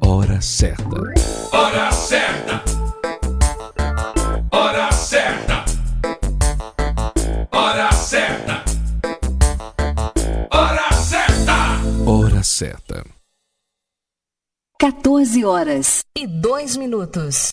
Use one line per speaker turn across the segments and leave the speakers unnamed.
Hora certa.
Hora certa. Hora certa. Hora certa. Hora certa.
Hora certa.
14 horas.
e dois minutos.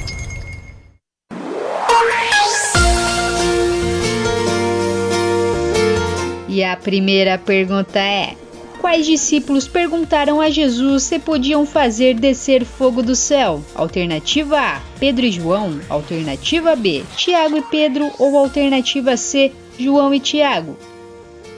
E a primeira pergunta é: Quais discípulos perguntaram a Jesus se podiam fazer descer fogo do céu? Alternativa A: Pedro e João. Alternativa B: Tiago e Pedro. Ou alternativa C: João e Tiago.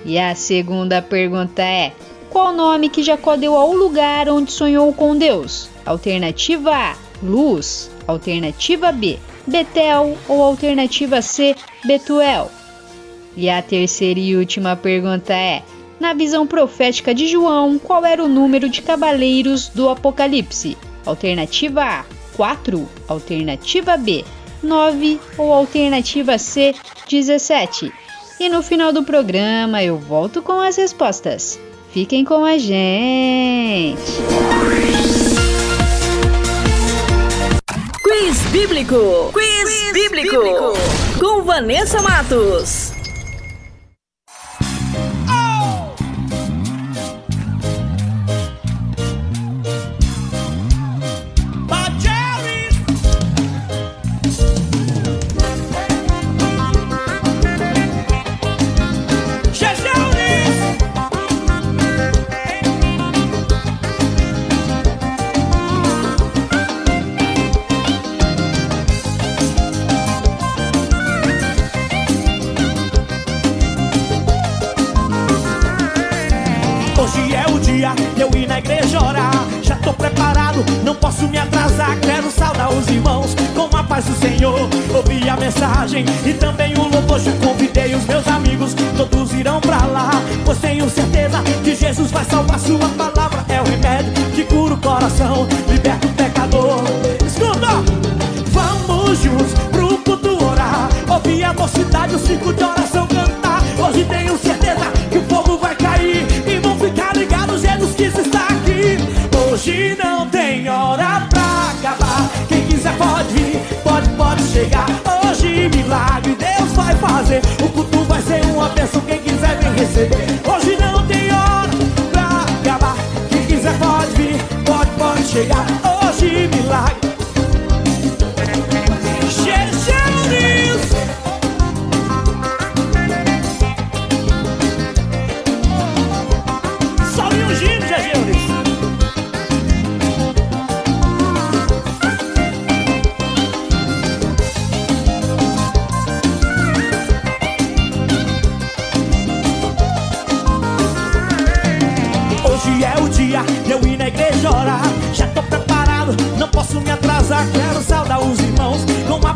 E a segunda pergunta é: qual nome que Jacó deu ao lugar onde sonhou com Deus? Alternativa A: Luz. Alternativa B: Betel. Ou alternativa C: Betuel. E a terceira e última pergunta é: na visão profética de João, qual era o número de cavaleiros do Apocalipse? Alternativa A: 4. Alternativa B: 9. Ou alternativa C: 17. E no final do programa eu volto com as respostas. Fiquem com a gente!
Quiz Bíblico! Quiz, Quiz bíblico. bíblico! Com Vanessa Matos.
Posso me atrasar, quero saudar os irmãos com a paz do Senhor. Ouvi a mensagem e também o louvor. Já convidei os meus amigos, todos irão pra lá. Pois tenho certeza que Jesus vai salvar. Sua palavra é o remédio que cura o coração, liberta o pecador. Escuta! Vamos juntos pro culto orar. Ouvir a mocidade, o ciclo de oração cantar. Hoje tenho certeza que o fogo vai cair e vão ficar ligados. Jesus quis estar aqui. Hoje não chegar. Hoje milagre Deus vai fazer. O culto vai ser uma bênção. Quem quiser vem receber. Hoje não tem hora pra acabar. Quem quiser pode vir, pode, pode chegar. Hoje milagre.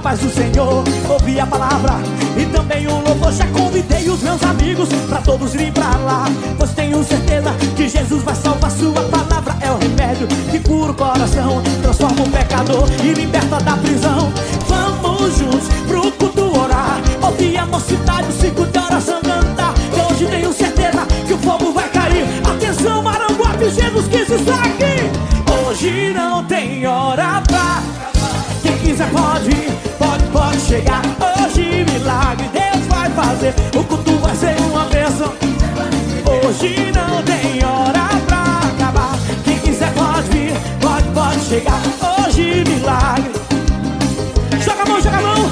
Paz do Senhor. Ouvir a palavra e também o louvor. Já convidei os meus amigos pra todos irem pra lá. Pois tenho certeza que Jesus vai salvar. Sua palavra é o remédio que cura o coração, transforma o pecador e liberta da prisão. Vamos juntos pro culto orar. Ouvir a mocidade, o ciclo de oração cantar. Que hoje tenho certeza que o fogo vai cair. Atenção, Maranguape, Jesus quis estar aqui. Hoje não tem hora pra Quem quiser ir, pode chegar. Hoje milagre Deus vai fazer. O culto vai ser uma bênção. Hoje não tem hora pra acabar. Quem quiser pode vir, pode, pode chegar. Hoje milagre. Joga a mão, joga a mão.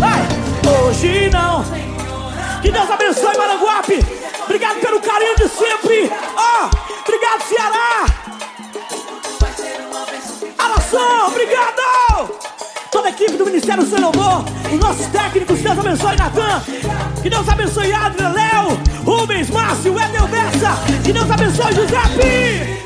Vai. Hoje não. Que Deus abençoe Maranguape. Obrigado pelo carinho de sempre. Ministério do Seu Louvor, os nossos técnicos, Deus abençoe Natan. Que Deus abençoe Adrian, Léo, Rubens, Márcio, Edel Bessa. Que Deus abençoe Giuseppe.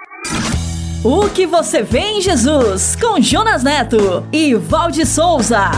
O que você vê em Jesus com Jonas Neto e Valde Souza.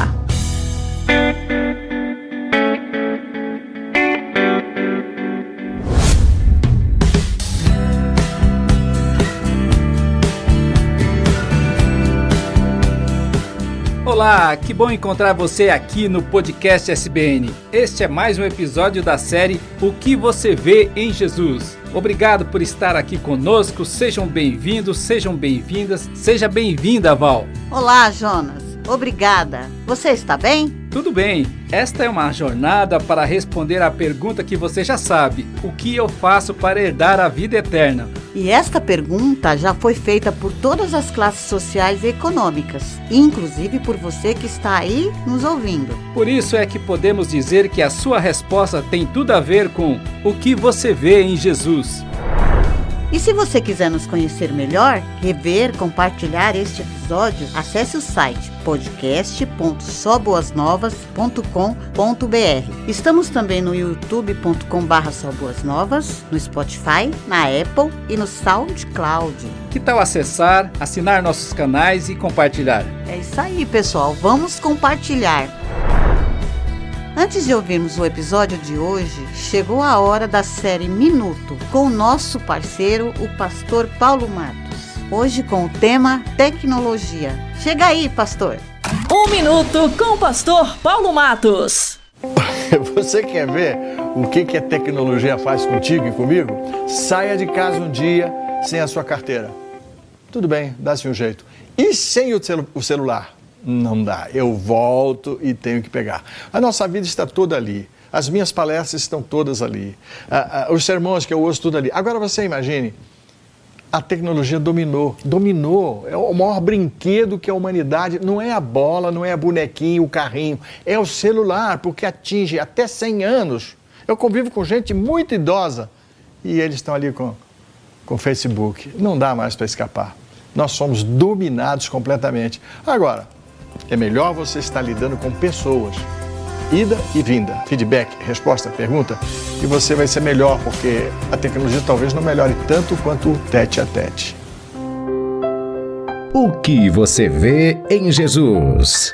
Olá, que bom encontrar você aqui no podcast SBN. Este é mais um episódio da série O que você vê em Jesus. Obrigado por estar aqui conosco. Sejam bem-vindos, sejam bem-vindas. Seja bem-vinda, Val.
Olá, Jonas. Obrigada. Você está bem?
Tudo bem. Esta é uma jornada para responder à pergunta que você já sabe: o que eu faço para herdar a vida eterna?
E esta pergunta já foi feita por todas as classes sociais e econômicas, inclusive por você que está aí nos ouvindo.
Por isso é que podemos dizer que a sua resposta tem tudo a ver com o que você vê em Jesus.
E se você quiser nos conhecer melhor, rever, compartilhar este episódio, acesse o site podcast.soboasnovas.com.br. Estamos também no youtube.com.br soboasnovas, no Spotify, na Apple e no SoundCloud.
Que tal acessar, assinar nossos canais e compartilhar?
É isso aí, pessoal. Vamos compartilhar. Antes de ouvirmos o episódio de hoje, chegou a hora da série Minuto com o nosso parceiro, o pastor Paulo Matos. Hoje com o tema Tecnologia. Chega aí, pastor!
Um minuto com o pastor Paulo Matos.
Você quer ver o que, que a tecnologia faz contigo e comigo? Saia de casa um dia sem a sua carteira. Tudo bem, dá-se um jeito. E sem o, celu- o celular? Não dá. Eu volto e tenho que pegar. A nossa vida está toda ali. As minhas palestras estão todas ali. Ah, ah, os sermões que eu ouço, tudo ali. Agora você imagine a tecnologia dominou, dominou. É o maior brinquedo que a humanidade não é a bola, não é a bonequinho, o carrinho, é o celular, porque atinge até 100 anos. Eu convivo com gente muito idosa e eles estão ali com com o Facebook. Não dá mais para escapar. Nós somos dominados completamente. Agora, é melhor você estar lidando com pessoas. Ida e vinda, feedback, resposta, pergunta, e você vai ser melhor, porque a tecnologia talvez não melhore tanto quanto o tete a tete.
O que você vê em Jesus?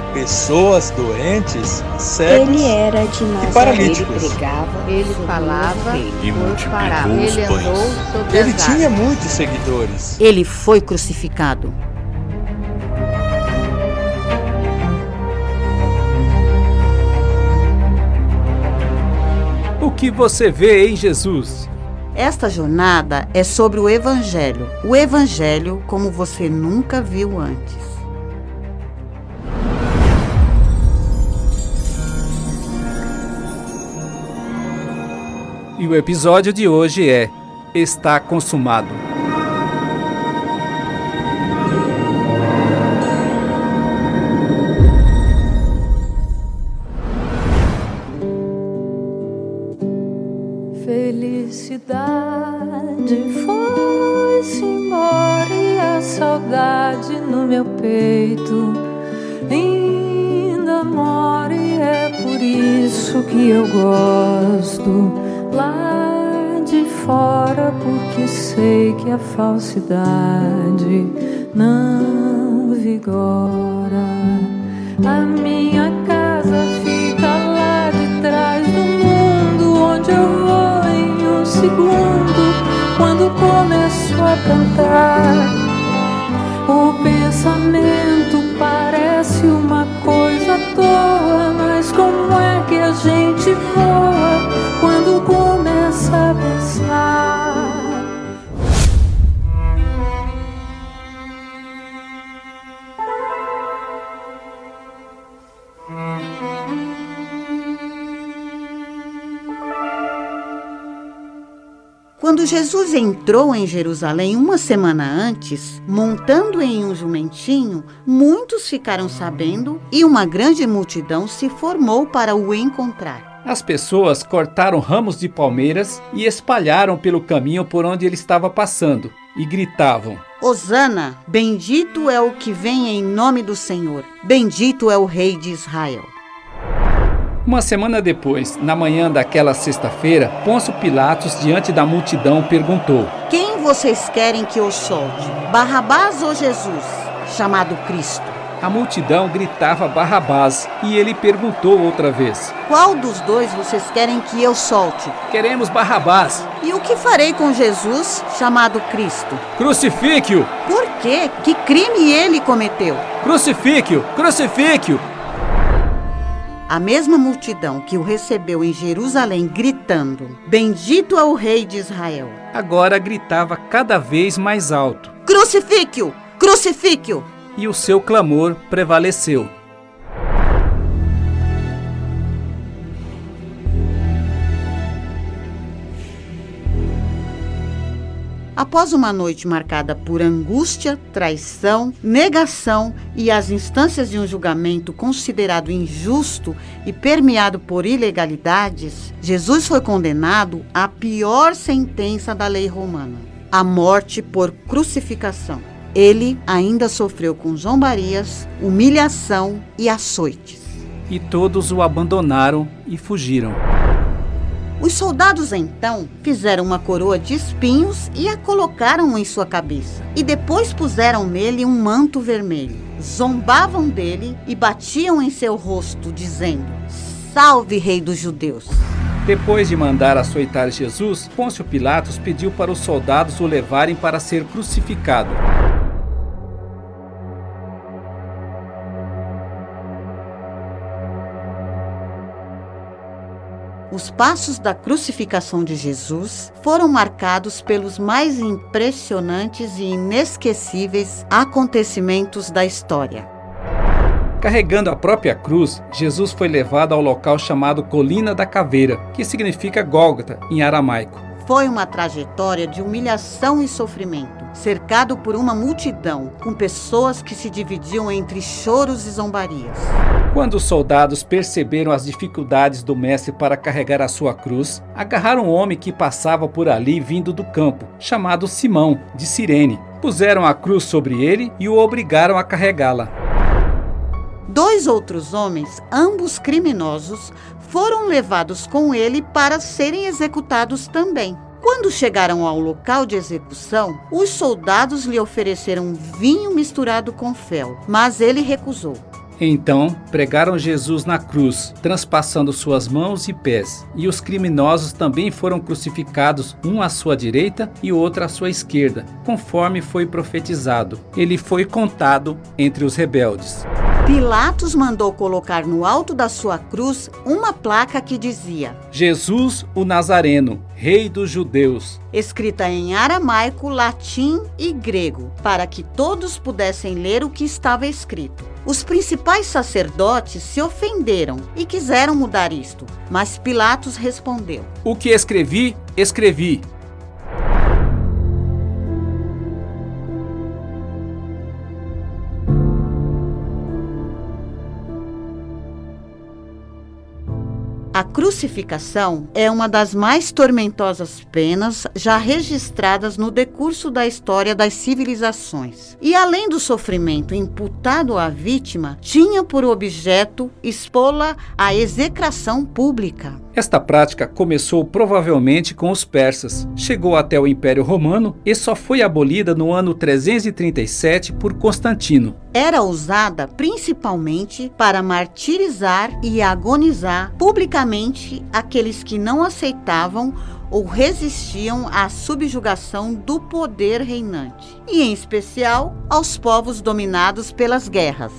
pessoas doentes, cegos
Ele era de
e paralíticos.
Ele falava
E multiplicou os
Ele
pães.
Ele tinha muitos seguidores.
Ele foi crucificado.
O que você vê em Jesus?
Esta jornada é sobre o Evangelho. O Evangelho como você nunca viu antes.
E o episódio de hoje é Está consumado.
Felicidade foi-se embora e a saudade no meu peito ainda mora e é por isso que eu gosto fora porque sei que a falsidade não vigora. A minha casa fica lá de trás do mundo, onde eu vou em um segundo, quando começo a cantar. O pensamento parece uma coisa à toa, mas como é que a gente Quando
Jesus entrou em Jerusalém uma semana antes, montando em um jumentinho, muitos ficaram sabendo e uma grande multidão se formou para o encontrar.
As pessoas cortaram ramos de palmeiras e espalharam pelo caminho por onde ele estava passando e gritavam:
Hosana, bendito é o que vem em nome do Senhor, bendito é o Rei de Israel.
Uma semana depois, na manhã daquela sexta-feira, Pôncio Pilatos, diante da multidão, perguntou:
Quem vocês querem que eu solte? Barrabás ou Jesus, chamado Cristo?
A multidão gritava Barrabás e ele perguntou outra vez:
Qual dos dois vocês querem que eu solte?
Queremos Barrabás.
E o que farei com Jesus, chamado Cristo?
Crucifique-o!
Por quê? Que crime ele cometeu?
Crucifique-o! Crucifique-o!
A mesma multidão que o recebeu em Jerusalém gritando: Bendito é o Rei de Israel.
Agora gritava cada vez mais alto.
Crucifique-o! Crucifique-o!
E o seu clamor prevaleceu.
Após uma noite marcada por angústia, traição, negação e as instâncias de um julgamento considerado injusto e permeado por ilegalidades, Jesus foi condenado à pior sentença da lei romana: a morte por crucificação. Ele ainda sofreu com zombarias, humilhação e açoites.
E todos o abandonaram e fugiram.
Os soldados então fizeram uma coroa de espinhos e a colocaram em sua cabeça. E depois puseram nele um manto vermelho. Zombavam dele e batiam em seu rosto, dizendo: Salve, Rei dos Judeus!
Depois de mandar açoitar Jesus, Pôncio Pilatos pediu para os soldados o levarem para ser crucificado.
Os passos da crucificação de Jesus foram marcados pelos mais impressionantes e inesquecíveis acontecimentos da história.
Carregando a própria cruz, Jesus foi levado ao local chamado Colina da Caveira, que significa Gólgota em aramaico.
Foi uma trajetória de humilhação e sofrimento, cercado por uma multidão, com pessoas que se dividiam entre choros e zombarias.
Quando os soldados perceberam as dificuldades do mestre para carregar a sua cruz, agarraram um homem que passava por ali vindo do campo, chamado Simão, de Cirene. Puseram a cruz sobre ele e o obrigaram a carregá-la.
Dois outros homens, ambos criminosos, foram levados com ele para serem executados também. Quando chegaram ao local de execução, os soldados lhe ofereceram vinho misturado com fel, mas ele recusou.
Então pregaram Jesus na cruz, transpassando suas mãos e pés. E os criminosos também foram crucificados, um à sua direita e outro à sua esquerda, conforme foi profetizado. Ele foi contado entre os rebeldes.
Pilatos mandou colocar no alto da sua cruz uma placa que dizia:
Jesus o Nazareno, Rei dos Judeus.
Escrita em aramaico, latim e grego, para que todos pudessem ler o que estava escrito. Os principais sacerdotes se ofenderam e quiseram mudar isto, mas Pilatos respondeu:
O que escrevi, escrevi.
A crucificação é uma das mais tormentosas penas já registradas no decurso da história das civilizações. E além do sofrimento imputado à vítima, tinha por objeto expô-la à execração pública.
Esta prática começou provavelmente com os persas, chegou até o Império Romano e só foi abolida no ano 337 por Constantino.
Era usada principalmente para martirizar e agonizar publicamente aqueles que não aceitavam ou resistiam à subjugação do poder reinante, e em especial aos povos dominados pelas guerras.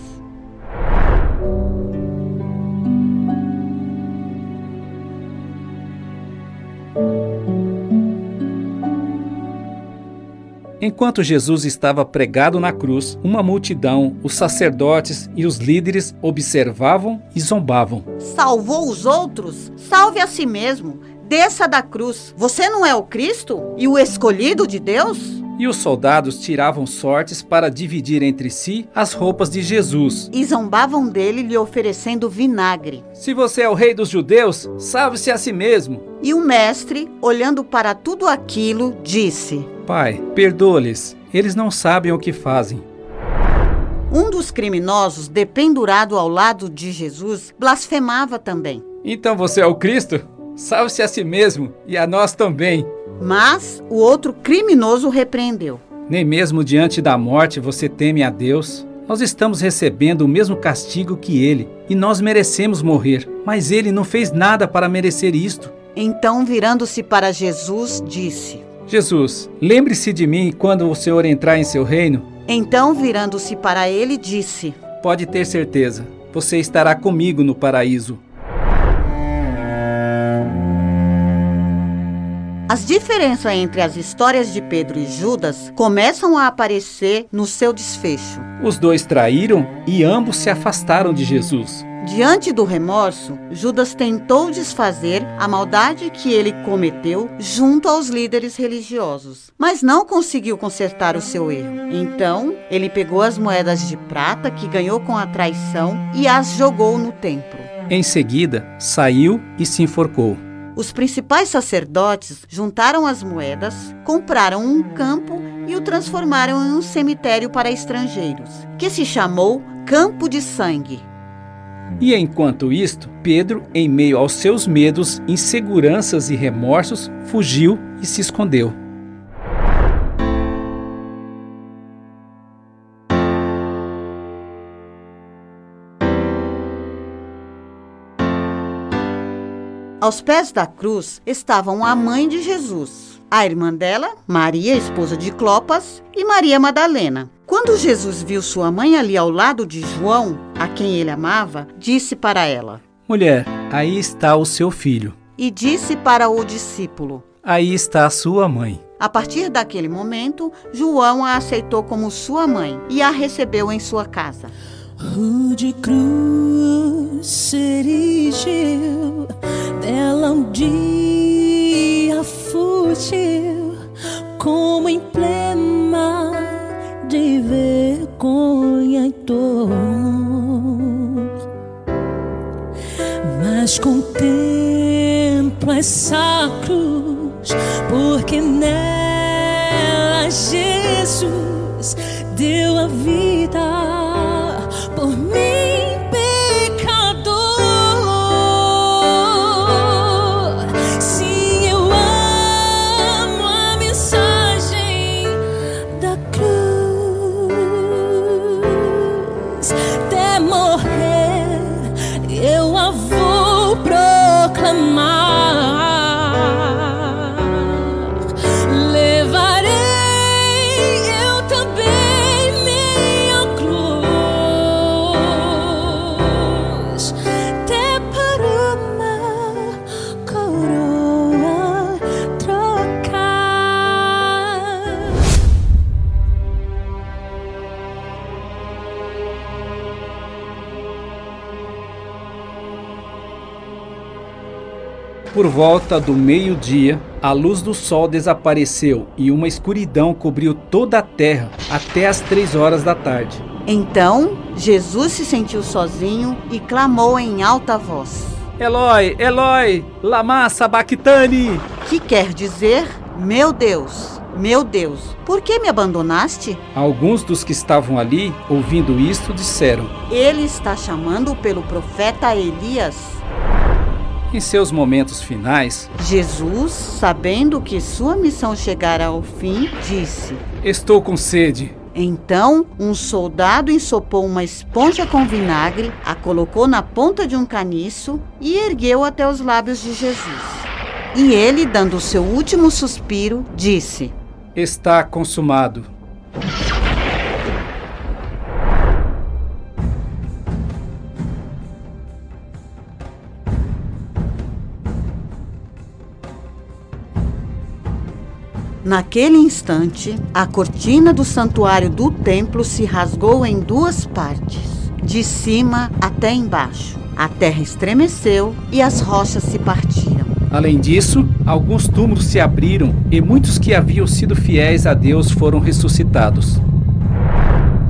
Enquanto Jesus estava pregado na cruz, uma multidão, os sacerdotes e os líderes observavam e zombavam.
Salvou os outros? Salve a si mesmo. Desça da cruz. Você não é o Cristo e o escolhido de Deus?
E os soldados tiravam sortes para dividir entre si as roupas de Jesus.
E zombavam dele, lhe oferecendo vinagre.
Se você é o rei dos judeus, salve-se a si mesmo.
E o mestre, olhando para tudo aquilo, disse:
Pai, perdoa-lhes, eles não sabem o que fazem.
Um dos criminosos, dependurado ao lado de Jesus, blasfemava também.
Então você é o Cristo? Salve-se a si mesmo e a nós também.
Mas o outro criminoso repreendeu.
Nem mesmo diante da morte você teme a Deus? Nós estamos recebendo o mesmo castigo que ele e nós merecemos morrer, mas ele não fez nada para merecer isto.
Então, virando-se para Jesus, disse:
Jesus, lembre-se de mim quando o Senhor entrar em seu reino.
Então, virando-se para ele, disse:
Pode ter certeza, você estará comigo no paraíso.
As diferenças entre as histórias de Pedro e Judas começam a aparecer no seu desfecho.
Os dois traíram e ambos se afastaram de Jesus.
Diante do remorso, Judas tentou desfazer a maldade que ele cometeu junto aos líderes religiosos, mas não conseguiu consertar o seu erro. Então, ele pegou as moedas de prata que ganhou com a traição e as jogou no templo.
Em seguida, saiu e se enforcou.
Os principais sacerdotes juntaram as moedas, compraram um campo e o transformaram em um cemitério para estrangeiros, que se chamou Campo de Sangue.
E enquanto isto, Pedro, em meio aos seus medos, inseguranças e remorsos, fugiu e se escondeu.
Aos pés da cruz estavam a mãe de Jesus, a irmã dela, Maria, esposa de Clopas, e Maria Madalena. Quando Jesus viu sua mãe ali ao lado de João, a quem ele amava, disse para ela:
Mulher, aí está o seu filho.
E disse para o discípulo:
Aí está a sua mãe.
A partir daquele momento, João a aceitou como sua mãe e a recebeu em sua casa.
Rude cruz se erigiu, dela um dia fugiu, como emblema de vergonha e dor. Mas contemplo essa cruz, porque nela Jesus deu a vida por mim,
Por volta do meio-dia, a luz do sol desapareceu e uma escuridão cobriu toda a terra até as três horas da tarde.
Então, Jesus se sentiu sozinho e clamou em alta voz.
Eloi, Eloi, lama sabachthani.
Que quer dizer: Meu Deus, meu Deus, por que me abandonaste?
Alguns dos que estavam ali, ouvindo isto, disseram:
Ele está chamando pelo profeta Elias.
Em seus momentos finais,
Jesus, sabendo que sua missão chegara ao fim, disse:
Estou com sede.
Então, um soldado ensopou uma esponja com vinagre, a colocou na ponta de um caniço e ergueu até os lábios de Jesus. E ele, dando o seu último suspiro, disse:
Está consumado.
Naquele instante, a cortina do santuário do templo se rasgou em duas partes, de cima até embaixo. A terra estremeceu e as rochas se partiram.
Além disso, alguns túmulos se abriram e muitos que haviam sido fiéis a Deus foram ressuscitados.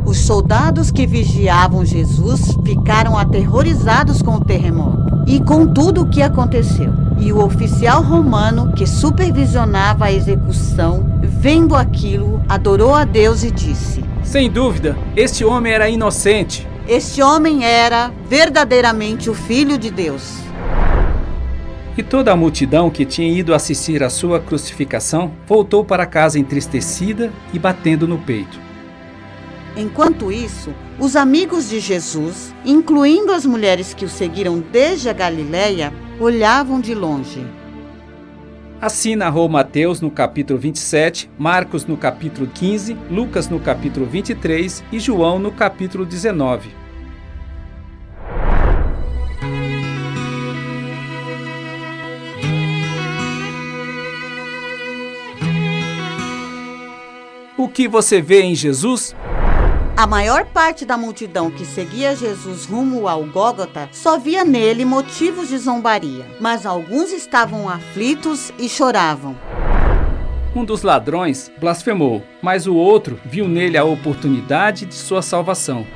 Os soldados que vigiavam Jesus ficaram aterrorizados com o terremoto e com tudo o que aconteceu. E o oficial romano que supervisionava a execução, vendo aquilo, adorou a Deus e disse:
Sem dúvida, este homem era inocente.
Este homem era verdadeiramente o Filho de Deus.
E toda a multidão que tinha ido assistir à sua crucificação voltou para casa entristecida e batendo no peito.
Enquanto isso, os amigos de Jesus, incluindo as mulheres que o seguiram desde a Galiléia, olhavam de longe.
Assim narrou Mateus no capítulo 27, Marcos no capítulo 15, Lucas no capítulo 23 e João no capítulo 19. O que você vê em Jesus?
A maior parte da multidão que seguia Jesus rumo ao Gólgota só via nele motivos de zombaria, mas alguns estavam aflitos e choravam.
Um dos ladrões blasfemou, mas o outro viu nele a oportunidade de sua salvação.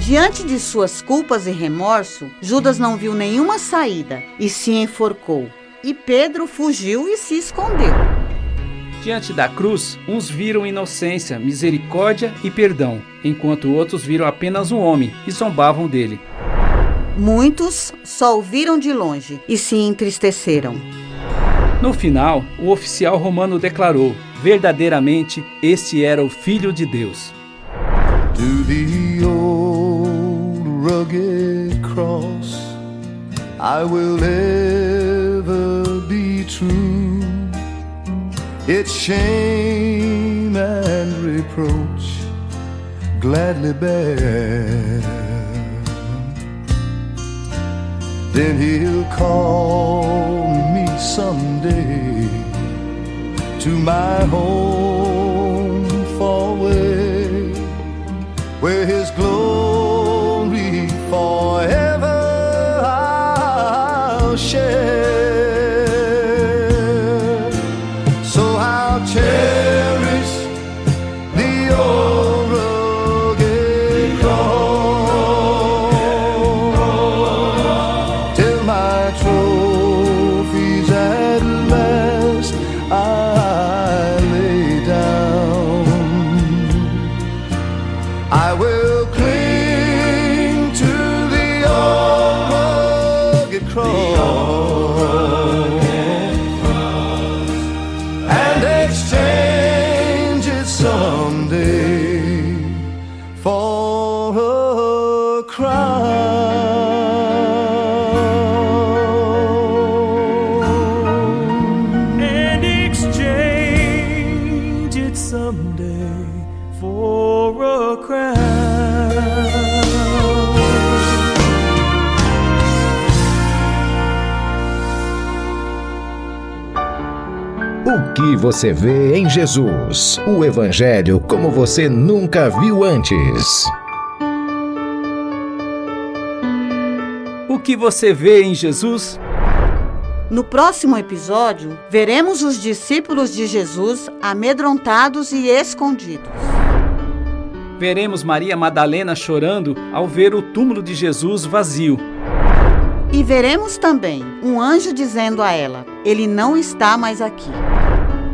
Diante de suas culpas e remorso, Judas não viu nenhuma saída e se enforcou. E Pedro fugiu e se escondeu.
Diante da cruz, uns viram inocência, misericórdia e perdão, enquanto outros viram apenas um homem e zombavam dele.
Muitos só o viram de longe e se entristeceram.
No final, o oficial romano declarou: verdadeiramente este era o Filho de Deus.
To the old rugged cross, I will Its shame and reproach gladly bear. Then he'll call me someday to my home far away, where his glory
você vê em Jesus? O Evangelho como você nunca viu antes.
O que você vê em Jesus?
No próximo episódio, veremos os discípulos de Jesus amedrontados e escondidos.
Veremos Maria Madalena chorando ao ver o túmulo de Jesus vazio.
E veremos também um anjo dizendo a ela: Ele não está mais aqui.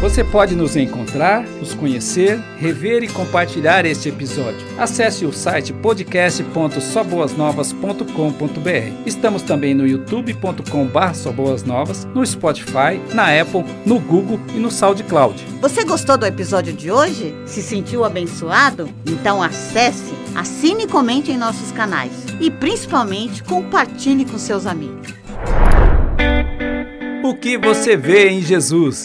Você pode nos encontrar, nos conhecer, rever e compartilhar este episódio. Acesse o site podcast.soboasnovas.com.br. Estamos também no youtube.com/soboasnovas, no Spotify, na Apple, no Google e no SoundCloud.
Você gostou do episódio de hoje? Se sentiu abençoado? Então acesse, assine e comente em nossos canais. E principalmente compartilhe com seus amigos.
O que você vê em Jesus?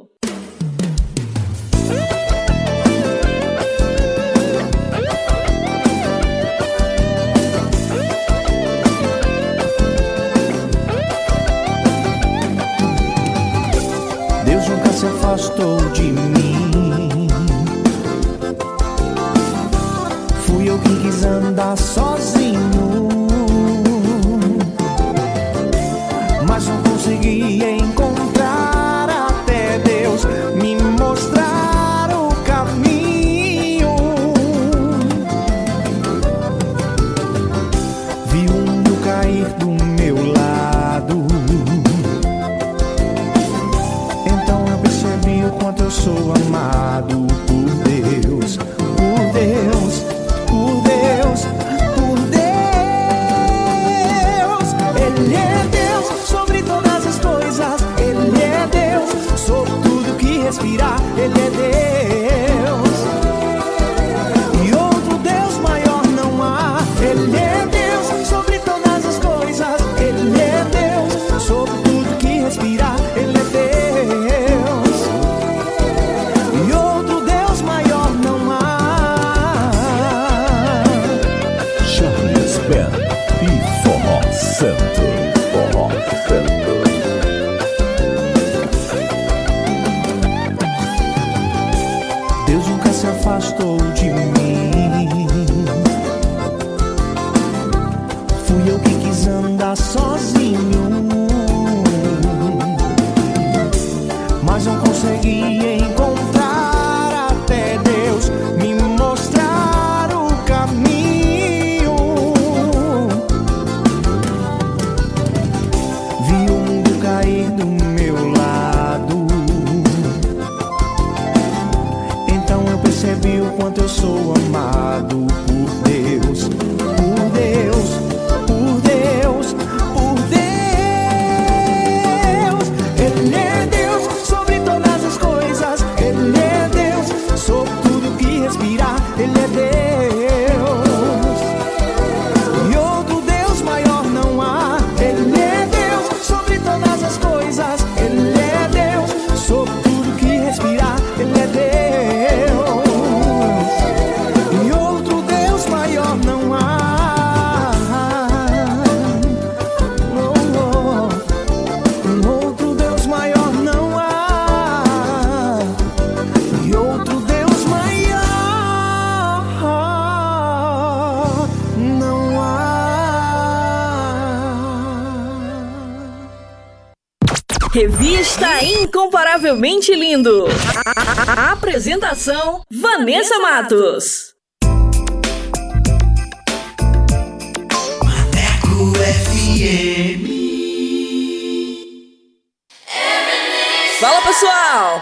Afastou de mim. Fui eu que quis andar sozinho, mas não consegui
Revista Incomparavelmente Lindo. A- a- Apresentação: Vanessa Matos.
Maneco FM.
Fala pessoal!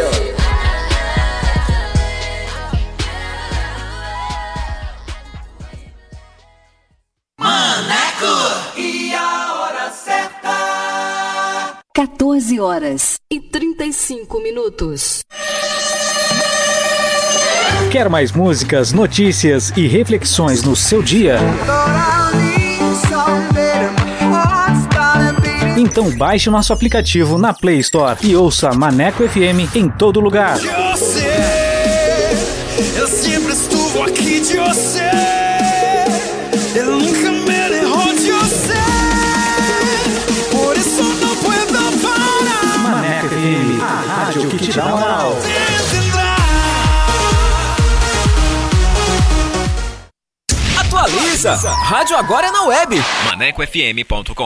Maneco! E a hora certa?
14 horas e 35 minutos.
Quer mais músicas, notícias e reflexões no seu dia? Então baixe o nosso aplicativo na Play Store e ouça Maneco FM em todo lugar.
Eu sempre estuvo aqui de você. Eu nunca me de você. Por isso não puedo parar.
Maneco FM, a rádio que te dá moral.
Atualiza! Rádio agora é na web. ManecoFM.com.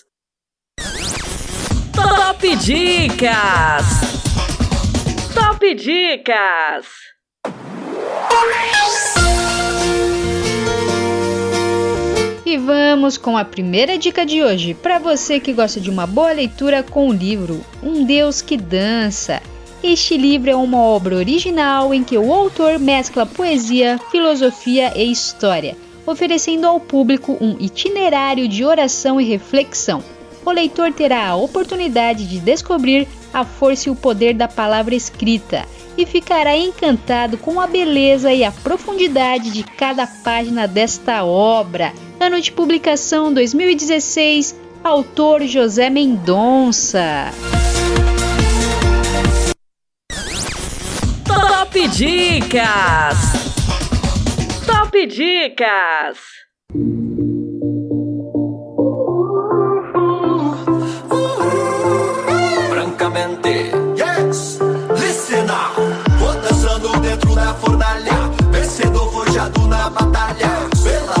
Top Dicas. Top Dicas.
E vamos com a primeira dica de hoje, para você que gosta de uma boa leitura com o livro Um Deus que Dança. Este livro é uma obra original em que o autor mescla poesia, filosofia e história, oferecendo ao público um itinerário de oração e reflexão. O leitor terá a oportunidade de descobrir a força e o poder da palavra escrita e ficará encantado com a beleza e a profundidade de cada página desta obra. Ano de publicação 2016, autor José Mendonça.
Top Dicas. Top Dicas.
Francamente, yes, listen now. Vou dançando dentro da fornalha, vencedor forjado na batalha. Pela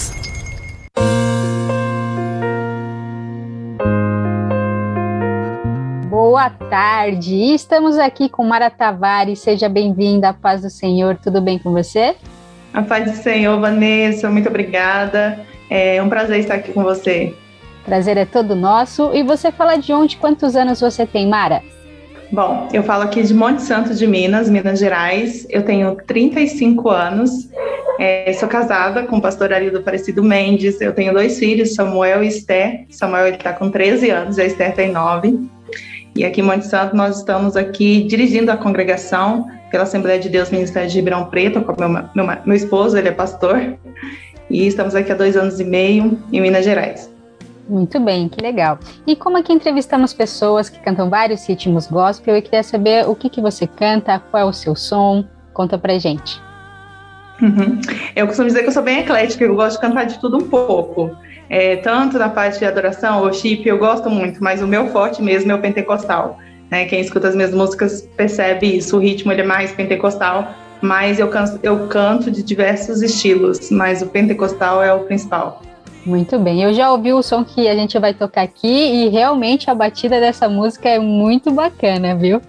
Boa tarde! Estamos aqui com Mara Tavares. Seja bem-vinda à paz do Senhor. Tudo bem com você?
A paz do Senhor, Vanessa, muito obrigada. É um prazer estar aqui com você.
Prazer é todo nosso. E você fala de onde? Quantos anos você tem, Mara?
Bom, eu falo aqui de Monte Santo de Minas, Minas Gerais. Eu tenho 35 anos. É, sou casada com o pastor Arildo Aparecido Mendes. Eu tenho dois filhos, Samuel e Esther. Samuel está com 13 anos, a Esther tem 9. E aqui em Monte Santo nós estamos aqui dirigindo a congregação pela Assembleia de Deus Ministério de Ribeirão Preto, com meu, meu, meu esposo, ele é pastor, e estamos aqui há dois anos e meio em Minas Gerais.
Muito bem, que legal. E como aqui entrevistamos pessoas que cantam vários ritmos gospel, eu queria saber o que, que você canta, qual é o seu som, conta pra gente.
Uhum. Eu costumo dizer que eu sou bem eclética, eu gosto de cantar de tudo um pouco. É, tanto na parte de adoração, worship, eu gosto muito, mas o meu forte mesmo é o pentecostal. Né? Quem escuta as minhas músicas percebe isso, o ritmo ele é mais pentecostal, mas eu canto, eu canto de diversos estilos, mas o pentecostal é o principal.
Muito bem, eu já ouvi o som que a gente vai tocar aqui e realmente a batida dessa música é muito bacana, viu?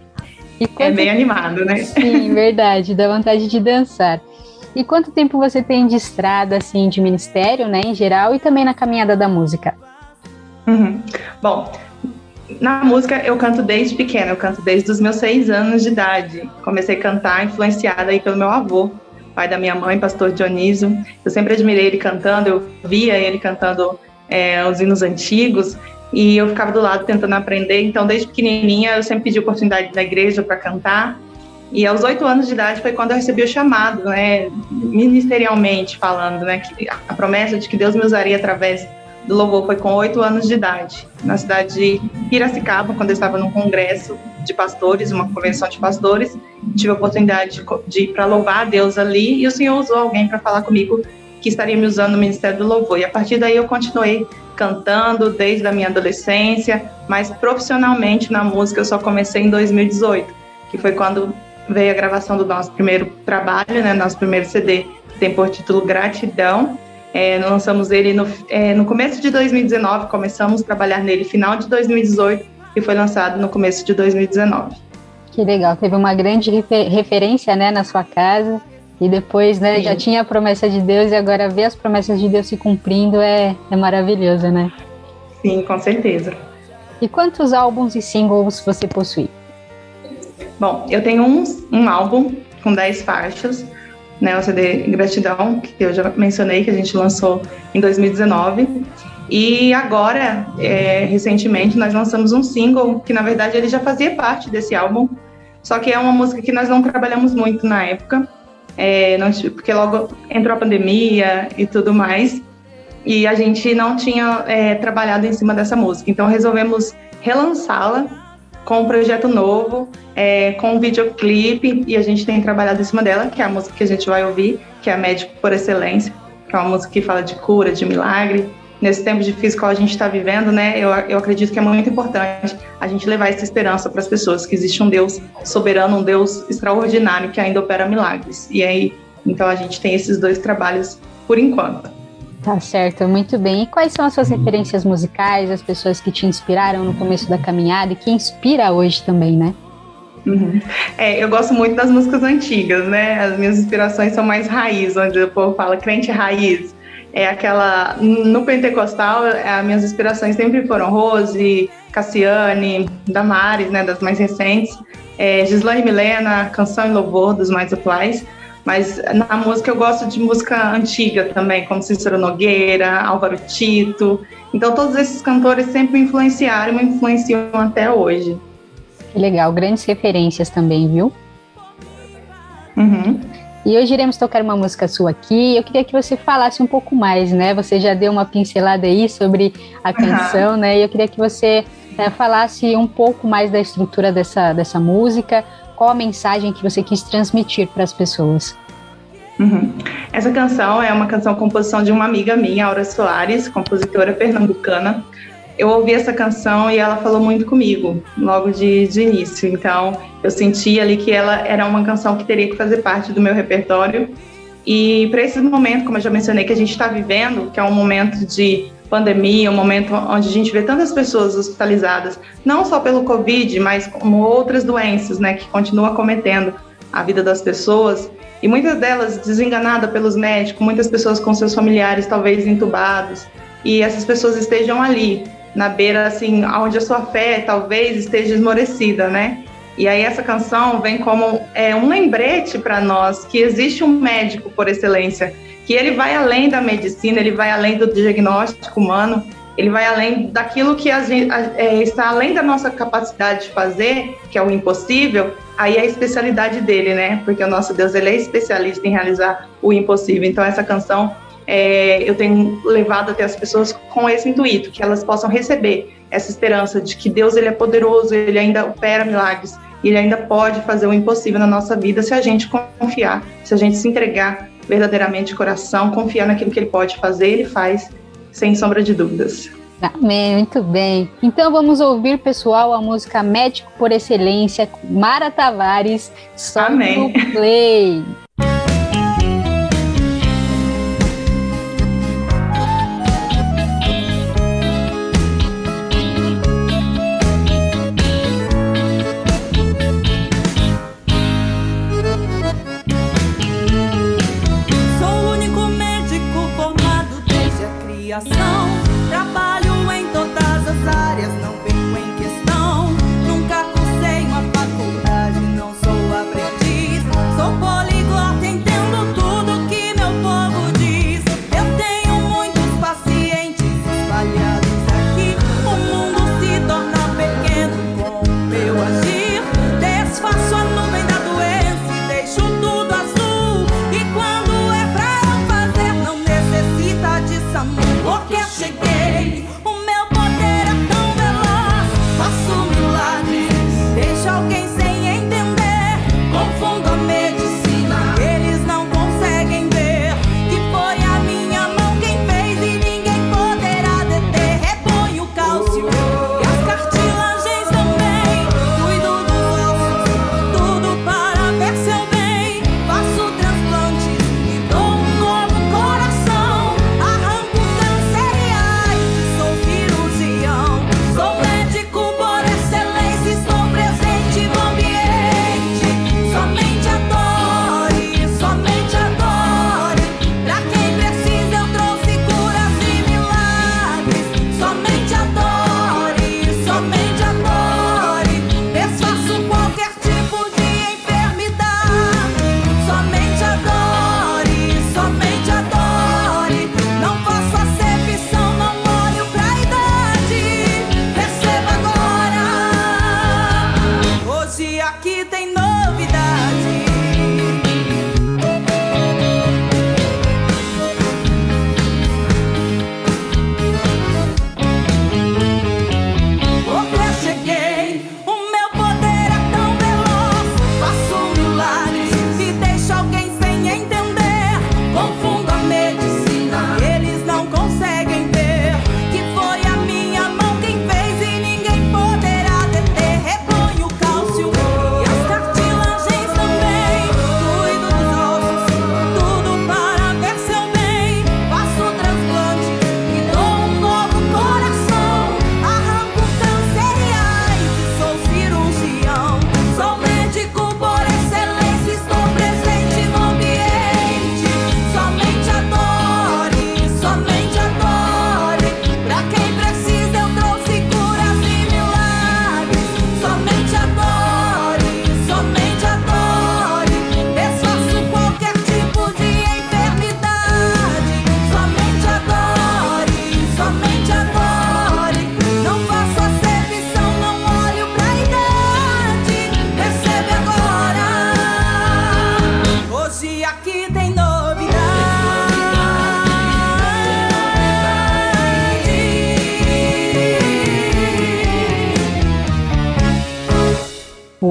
Quanto... É bem animado, né?
Sim, verdade, dá vontade de dançar. E quanto tempo você tem de estrada, assim, de ministério, né, em geral, e também na caminhada da música?
Uhum. Bom, na música eu canto desde pequena, eu canto desde os meus seis anos de idade. Comecei a cantar influenciada aí pelo meu avô, pai da minha mãe, pastor Dionísio. Eu sempre admirei ele cantando, eu via ele cantando é, os hinos antigos e eu ficava do lado tentando aprender. Então, desde pequenininha, eu sempre pedi oportunidade na igreja para cantar. E aos oito anos de idade foi quando eu recebi o chamado, né, ministerialmente falando, né, que a promessa de que Deus me usaria através do louvor foi com oito anos de idade, na cidade de Piracicaba, quando eu estava num congresso de pastores, uma convenção de pastores. Tive a oportunidade de, ir para louvar a Deus ali e o Senhor usou alguém para falar comigo que estaria me usando no Ministério do Louvor. E a partir daí eu continuei cantando desde a minha adolescência, mas profissionalmente na música eu só comecei em 2018, que foi quando veio a gravação do nosso primeiro trabalho, né, nosso primeiro CD, que tem por título Gratidão. É, lançamos ele no, é, no começo de 2019, começamos a trabalhar nele final de 2018 e foi lançado no começo de 2019.
Que legal, teve uma grande refer referência né, na sua casa e depois né, já tinha a promessa de Deus e agora ver as promessas de Deus se cumprindo é, é maravilhoso, né?
Sim, com certeza.
E quantos álbuns e singles você possui?
Bom, eu tenho um, um álbum com 10 faixas, né, o CD Gratidão, que eu já mencionei, que a gente lançou em 2019. E agora, é, recentemente, nós lançamos um single que, na verdade, ele já fazia parte desse álbum, só que é uma música que nós não trabalhamos muito na época, é, não, porque logo entrou a pandemia e tudo mais, e a gente não tinha é, trabalhado em cima dessa música. Então, resolvemos relançá-la com um projeto novo, é, com um videoclipe, e a gente tem trabalhado em cima dela, que é a música que a gente vai ouvir, que é Médico por Excelência, que é uma música que fala de cura, de milagre. Nesse tempo difícil que a gente está vivendo, né, eu, eu acredito que é muito importante a gente levar essa esperança para as pessoas, que existe um Deus soberano, um Deus extraordinário que ainda opera milagres. E aí, então a gente tem esses dois trabalhos por enquanto.
Tá certo, muito bem. E quais são as suas referências musicais, as pessoas que te inspiraram no começo da caminhada e que inspira hoje também, né?
Uhum. É, eu gosto muito das músicas antigas, né? As minhas inspirações são mais raiz, onde o povo fala crente raiz. é aquela. No pentecostal, é, as minhas inspirações sempre foram Rose, Cassiane, Damares, né, das mais recentes, é, Gislaine Milena, Canção e Louvor, dos mais atuais. Mas na música eu gosto de música antiga também, como Cícero Nogueira, Álvaro Tito. Então todos esses cantores sempre me influenciaram e me influenciam até hoje.
Que legal, grandes referências também, viu?
Uhum.
E hoje iremos tocar uma música sua aqui. Eu queria que você falasse um pouco mais, né? Você já deu uma pincelada aí sobre a canção, uhum. né? E eu queria que você é, falasse um pouco mais da estrutura dessa, dessa música, qual a mensagem que você quis transmitir para as pessoas?
Uhum. Essa canção é uma canção composição de uma amiga minha, Aura Soares, compositora pernambucana. Eu ouvi essa canção e ela falou muito comigo logo de, de início. Então, eu senti ali que ela era uma canção que teria que fazer parte do meu repertório. E para esse momento, como eu já mencionei, que a gente está vivendo, que é um momento de pandemia, um momento onde a gente vê tantas pessoas hospitalizadas, não só pelo Covid, mas como outras doenças, né, que continuam cometendo a vida das pessoas, e muitas delas desenganadas pelos médicos, muitas pessoas com seus familiares talvez entubados, e essas pessoas estejam ali, na beira, assim, onde a sua fé talvez esteja esmorecida, né? E aí essa canção vem como é, um lembrete para nós que existe um médico por excelência que ele vai além da medicina, ele vai além do diagnóstico humano, ele vai além daquilo que gente, é, está além da nossa capacidade de fazer, que é o impossível, aí é a especialidade dele, né? Porque o nosso Deus ele é especialista em realizar o impossível. Então essa canção é, eu tenho levado até as pessoas com esse intuito, que elas possam receber essa esperança de que Deus ele é poderoso, ele ainda opera milagres, ele ainda pode fazer o impossível na nossa vida se a gente confiar, se a gente se entregar verdadeiramente de coração, confiar naquilo que ele pode fazer, ele faz, sem sombra de dúvidas.
Amém, muito bem. Então vamos ouvir, pessoal, a música Médico por Excelência, Mara Tavares, só no play.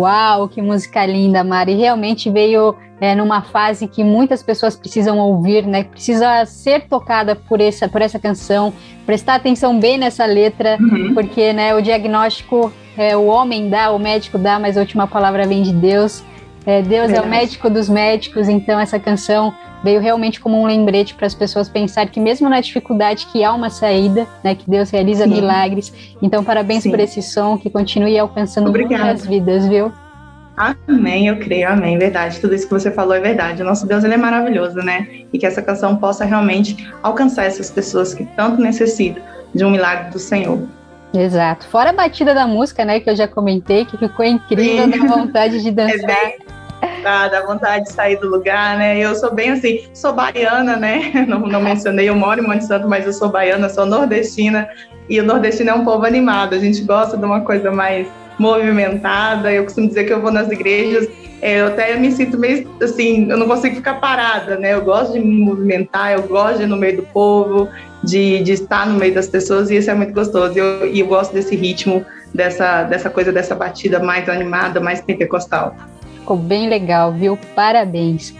Uau, que música linda, Mari. Realmente veio é, numa fase que muitas pessoas precisam ouvir, né? Precisa ser tocada por essa, por essa canção, prestar atenção bem nessa letra, uhum. porque né, o diagnóstico é, o homem dá, o médico dá, mas a última palavra vem de Deus. É, Deus Verdade. é o médico dos médicos, então essa canção veio realmente como um lembrete para as pessoas pensar que mesmo na dificuldade que há uma saída, né, que Deus realiza Sim. milagres. Então parabéns Sim. por esse som que continue alcançando Obrigada. muitas vidas, viu?
Amém, eu creio, amém, verdade. Tudo isso que você falou é verdade. O nosso Deus ele é maravilhoso, né? E que essa canção possa realmente alcançar essas pessoas que tanto necessitam de um milagre do Senhor.
Exato. Fora a batida da música, né, que eu já comentei, que ficou incrível, Sim. dá vontade de dançar. É bem
Dá, dá vontade de sair do lugar, né? Eu sou bem assim, sou baiana, né? Não, não mencionei, eu moro em Monte Santo, mas eu sou baiana, sou nordestina. E o nordestino é um povo animado, a gente gosta de uma coisa mais movimentada. Eu costumo dizer que eu vou nas igrejas, é, eu até me sinto meio assim, eu não consigo ficar parada, né? Eu gosto de me movimentar, eu gosto de ir no meio do povo, de, de estar no meio das pessoas, e isso é muito gostoso. E eu, eu gosto desse ritmo, dessa, dessa coisa, dessa batida mais animada, mais pentecostal.
Ficou bem legal, viu? Parabéns.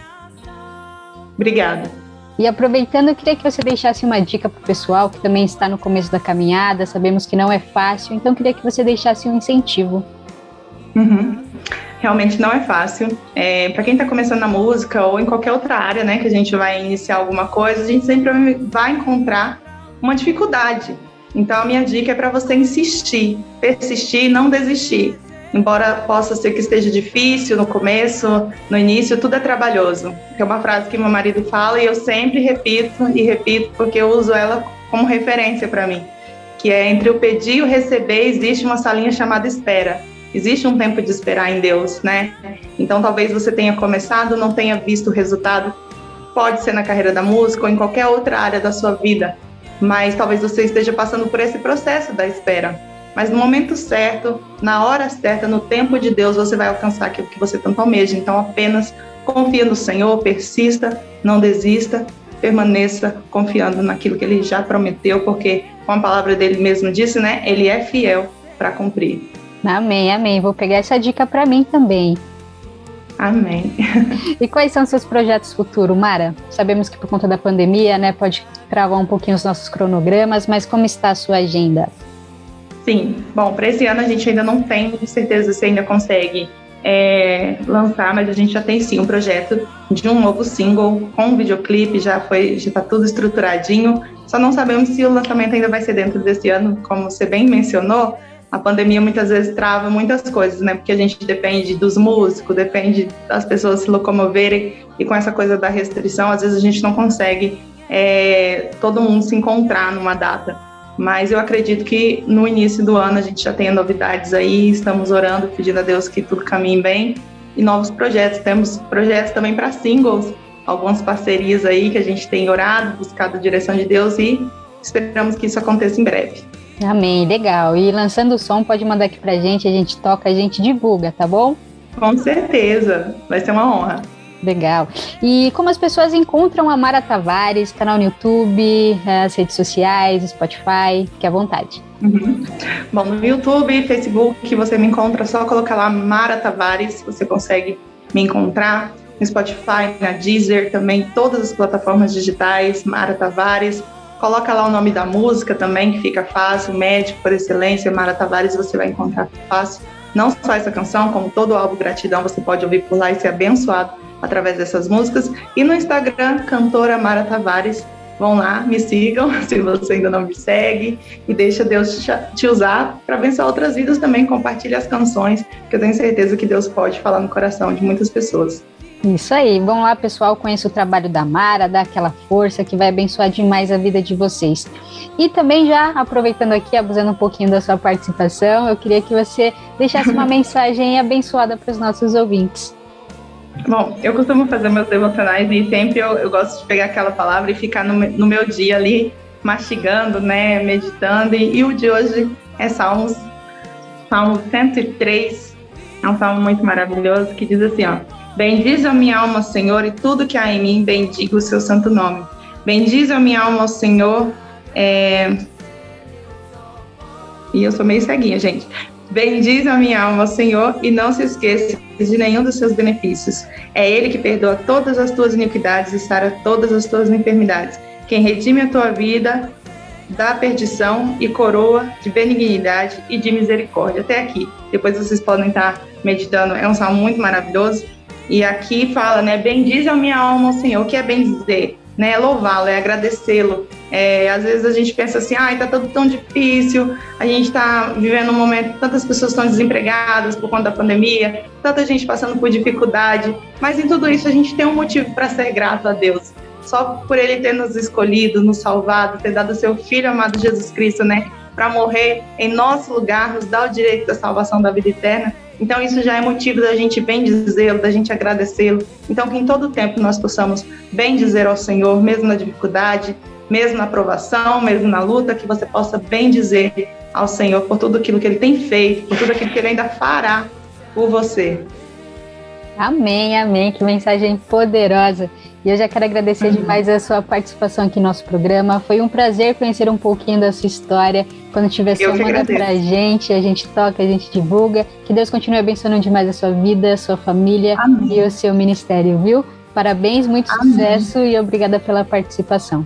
Obrigada.
E aproveitando, eu queria que você deixasse uma dica para o pessoal que também está no começo da caminhada. Sabemos que não é fácil, então eu queria que você deixasse um incentivo.
Uhum. Realmente não é fácil. É, para quem está começando na música ou em qualquer outra área, né, que a gente vai iniciar alguma coisa, a gente sempre vai encontrar uma dificuldade. Então a minha dica é para você insistir, persistir, não desistir. Embora possa ser que esteja difícil no começo, no início, tudo é trabalhoso. É uma frase que meu marido fala e eu sempre repito e repito porque eu uso ela como referência para mim, que é entre o pedir e o receber existe uma salinha chamada espera. Existe um tempo de esperar em Deus, né? Então talvez você tenha começado, não tenha visto o resultado. Pode ser na carreira da música ou em qualquer outra área da sua vida, mas talvez você esteja passando por esse processo da espera mas no momento certo, na hora certa, no tempo de Deus, você vai alcançar aquilo que você tanto almeja. Então, apenas confia no Senhor, persista, não desista, permaneça confiando naquilo que Ele já prometeu, porque, com a palavra dele mesmo disse, né? Ele é fiel para cumprir.
Amém, amém. Vou pegar essa dica para mim também.
Amém.
E quais são seus projetos futuros, Mara? Sabemos que por conta da pandemia, né, pode travar um pouquinho os nossos cronogramas, mas como está a sua agenda?
Sim, bom, para esse ano a gente ainda não tem certeza se ainda consegue é, lançar, mas a gente já tem sim um projeto de um novo single com um videoclipe, já foi, já está tudo estruturadinho. Só não sabemos se o lançamento ainda vai ser dentro desse ano, como você bem mencionou. A pandemia muitas vezes trava muitas coisas, né? Porque a gente depende dos músicos, depende das pessoas se locomoverem e com essa coisa da restrição, às vezes a gente não consegue é, todo mundo se encontrar numa data. Mas eu acredito que no início do ano a gente já tenha novidades aí, estamos orando, pedindo a Deus que tudo caminhe bem e novos projetos. Temos projetos também para singles, algumas parcerias aí que a gente tem orado, buscado a direção de Deus e esperamos que isso aconteça em breve.
Amém, legal. E lançando o som, pode mandar aqui pra gente, a gente toca, a gente divulga, tá bom?
Com certeza, vai ser uma honra.
Legal. E como as pessoas encontram a Mara Tavares, canal no YouTube, as redes sociais, Spotify, fique à vontade.
Uhum. Bom, no YouTube, Facebook, você me encontra, só colocar lá Mara Tavares, você consegue me encontrar. No Spotify, na Deezer, também todas as plataformas digitais, Mara Tavares. Coloca lá o nome da música também, que fica fácil, médico por excelência, Mara Tavares, você vai encontrar fácil. Não só essa canção, como todo o álbum Gratidão, você pode ouvir por lá e ser abençoado através dessas músicas. E no Instagram, cantora Mara Tavares. Vão lá, me sigam, se você ainda não me segue, e deixa Deus te usar para abençoar outras vidas também. Compartilhe as canções, que eu tenho certeza que Deus pode falar no coração de muitas pessoas.
Isso aí, vão lá pessoal, conheça o trabalho da Mara, dá aquela força que vai abençoar demais a vida de vocês. E também já aproveitando aqui, abusando um pouquinho da sua participação, eu queria que você deixasse uma mensagem abençoada para os nossos ouvintes.
Bom, eu costumo fazer meus devocionais e sempre eu, eu gosto de pegar aquela palavra e ficar no, no, meu dia ali mastigando, né, meditando. E, e o de hoje é Salmos, Salmo 103, é um salmo muito maravilhoso que diz assim, ó: Bendize a minha alma, Senhor, e tudo que há em mim, bendiga o seu santo nome. Bendize a minha alma, Senhor, é... e eu sou meio ceguinha, gente. Bendize a minha alma, Senhor, e não se esqueça de nenhum dos seus benefícios. É Ele que perdoa todas as tuas iniquidades e sara todas as tuas enfermidades. Quem redime a tua vida da perdição e coroa de benignidade e de misericórdia. Até aqui. Depois vocês podem estar meditando. É um salmo muito maravilhoso. E aqui fala, né? Bendize a minha alma, Senhor. O que é bendizer? Né, é louvá-lo, é agradecê-lo. É, às vezes a gente pensa assim, ai, tá tudo tão difícil, a gente está vivendo um momento, tantas pessoas estão desempregadas por conta da pandemia, tanta gente passando por dificuldade, mas em tudo isso a gente tem um motivo para ser grato a Deus. Só por Ele ter nos escolhido, nos salvado, ter dado seu Filho amado Jesus Cristo, né, para morrer em nosso lugar, nos dar o direito da salvação da vida eterna. Então, isso já é motivo da gente bem dizê-lo, da gente agradecê-lo. Então, que em todo tempo nós possamos bem dizer ao Senhor, mesmo na dificuldade, mesmo na aprovação, mesmo na luta, que você possa bem dizer ao Senhor por tudo aquilo que Ele tem feito, por tudo aquilo que Ele ainda fará por você.
Amém, amém. Que mensagem poderosa. E eu já quero agradecer uhum. demais a sua participação aqui no nosso programa. Foi um prazer conhecer um pouquinho da sua história. Quando tiver sua, manda pra gente, a gente toca, a gente divulga. Que Deus continue abençoando demais a sua vida, a sua família Amém. e o seu ministério, viu? Parabéns, muito Amém. sucesso e obrigada pela participação.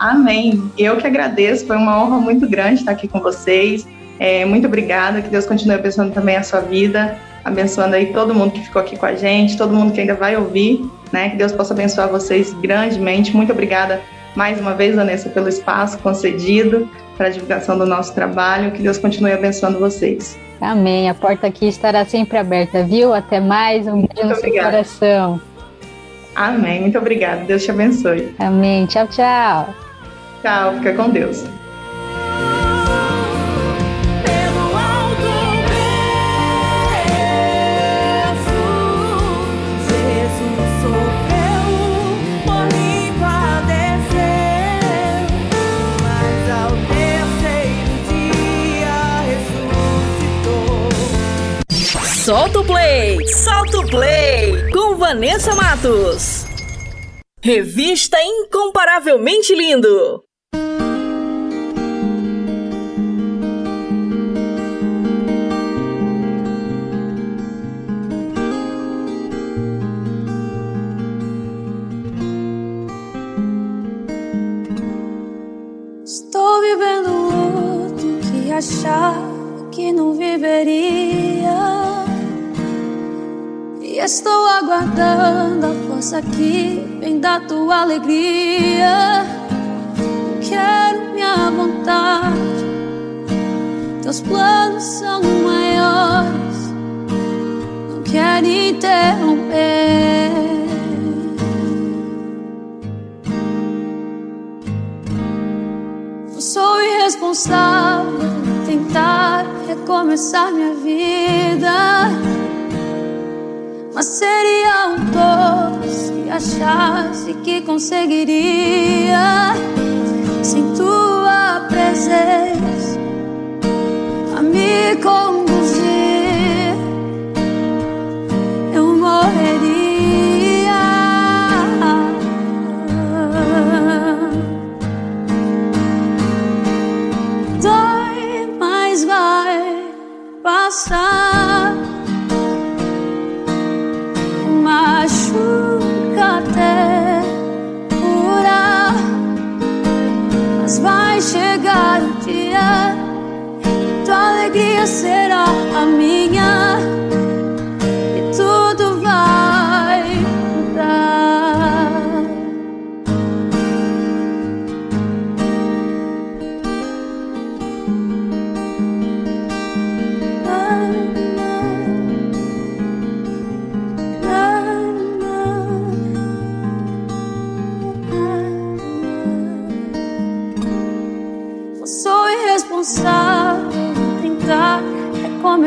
Amém. Eu que agradeço, foi uma honra muito grande estar aqui com vocês. É, muito obrigada, que Deus continue abençoando também a sua vida, abençoando aí todo mundo que ficou aqui com a gente, todo mundo que ainda vai ouvir né? Que Deus possa abençoar vocês grandemente. Muito obrigada mais uma vez, Vanessa, pelo espaço concedido para a divulgação do nosso trabalho. Que Deus continue abençoando vocês.
Amém. A porta aqui estará sempre aberta, viu? Até mais. Um beijo no seu coração.
Amém. Muito obrigada. Deus te abençoe.
Amém. Tchau, tchau.
Tchau. Fica com Deus.
Solta o play! Solta o play! Com Vanessa Matos. Revista Incomparavelmente Lindo.
Estou vivendo luto que achava que não viveria. E estou aguardando a força que vem da tua alegria. Quero minha vontade, teus planos são maiores. Não quero interromper. Eu sou irresponsável, tentar recomeçar minha vida. Mas seria um tolo se achasse que conseguiria sem tua presença a me conduzir. Eu morreria. Dói, mas vai passar. Dia, tua alegria será a minha.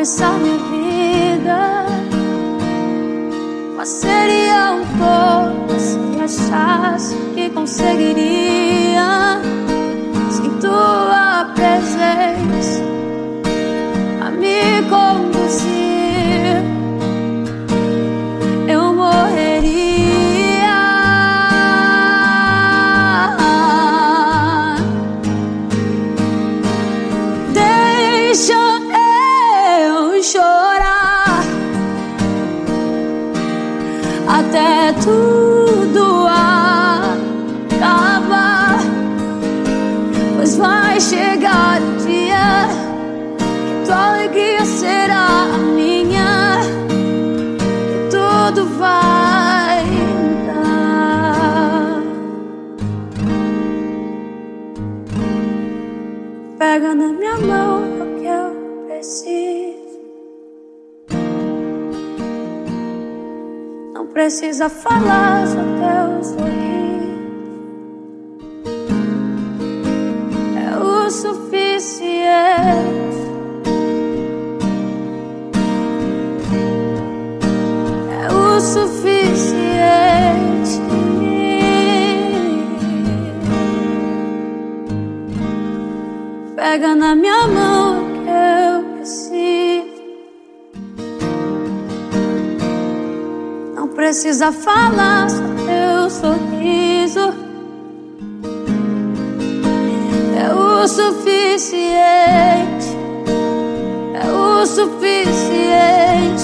Começar minha vida. Mas seria um tolo se achasse que conseguiria sem tua precisa falar, só teu sorriso é o suficiente. É o suficiente. Pega na minha mão precisa falar, só teu sorriso é o suficiente. É o suficiente.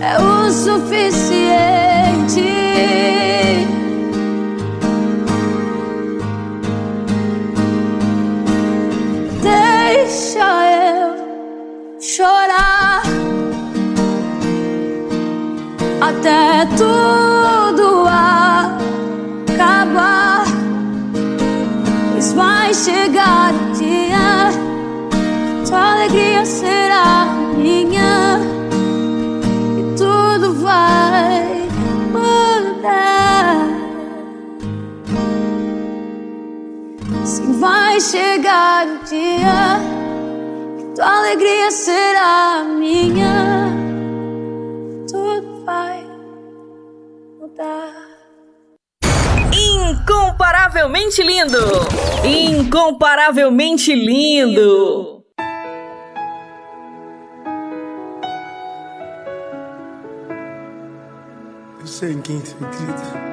É o suficiente. Deixa eu chorar até tudo acabar. Pois vai chegar o dia, tua alegria será minha e tudo vai mudar. Sim, vai chegar o dia que tua alegria será minha. Mudar.
Incomparavelmente lindo! Incomparavelmente lindo!
Eu sei em quem tenho crido.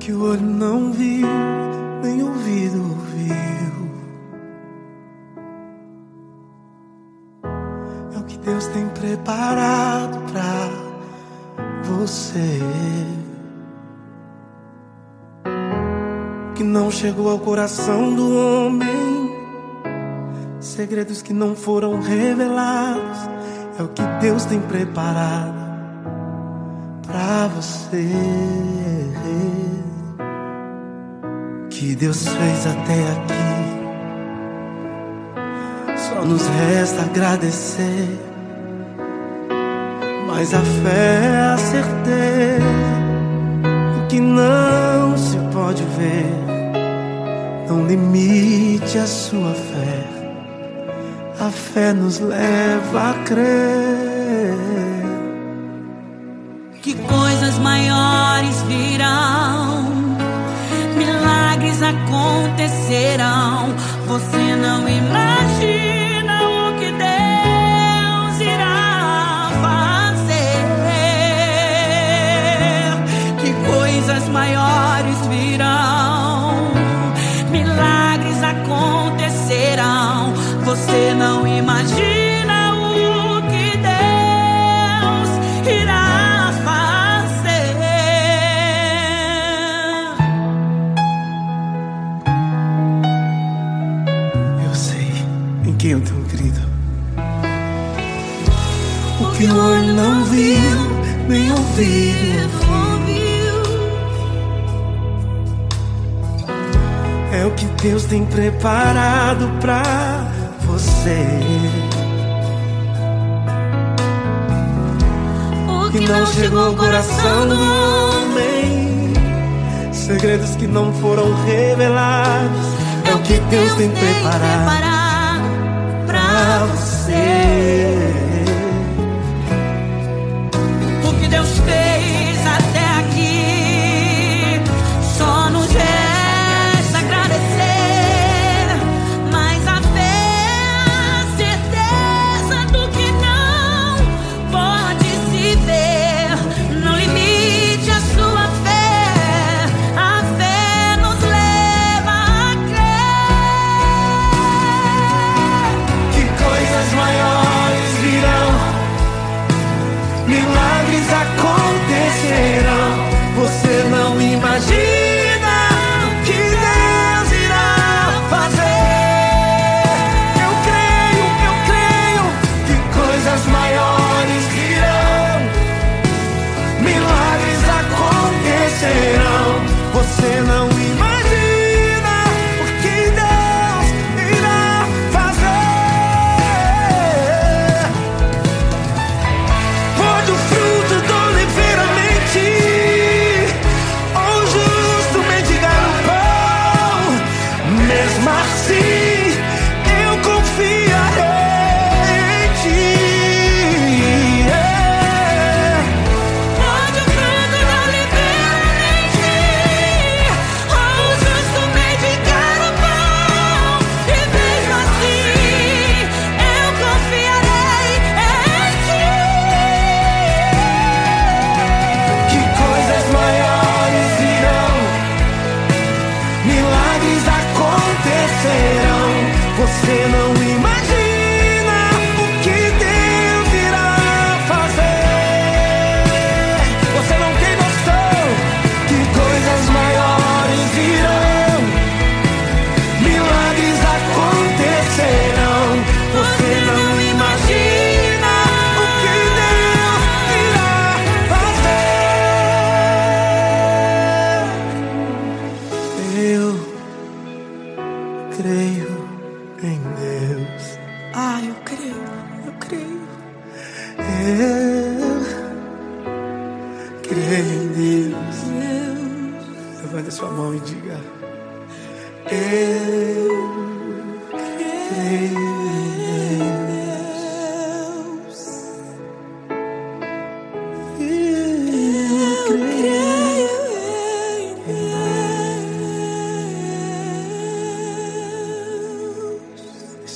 Que o olho não viu, nem ouvido preparado pra você. Que não chegou ao coração do homem. Segredos que não foram revelados. É o que Deus tem preparado pra você. Que Deus fez até aqui. Só nos resta agradecer. Mas a fé é a certeza do que não se pode ver. Não limite a sua fé. A fé nos leva a crer.
que coisas maiores virão, milagres acontecerão. Você não imagina maiores virão, milagres acontecerão. Você não imagina o que Deus irá fazer.
Eu sei em quem eu tenho crido. O que o olho não viu, nem ouvido Deus tem preparado pra você.
O
Que não chegou ao coração do homem. Segredos que não foram revelados. É o que Deus tem preparado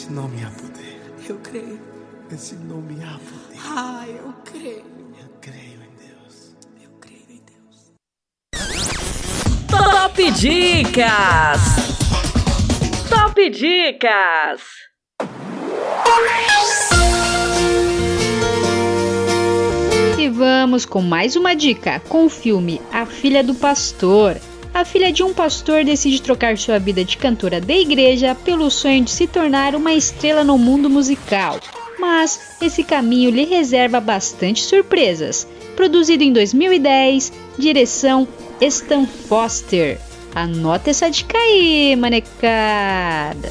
Esse nome há poder.
Eu creio.
Esse nome há poder.
Ah, eu creio.
Eu creio em Deus.
Eu creio em Deus.
Top Dicas! Top Dicas!
E vamos com mais uma dica com o filme A Filha do Pastor. A filha de um pastor decide trocar sua vida de cantora da igreja pelo sonho de se tornar uma estrela no mundo musical. Mas esse caminho lhe reserva bastante surpresas. Produzido em 2010, direção Stan Foster. Anota essa dica aí, manecada.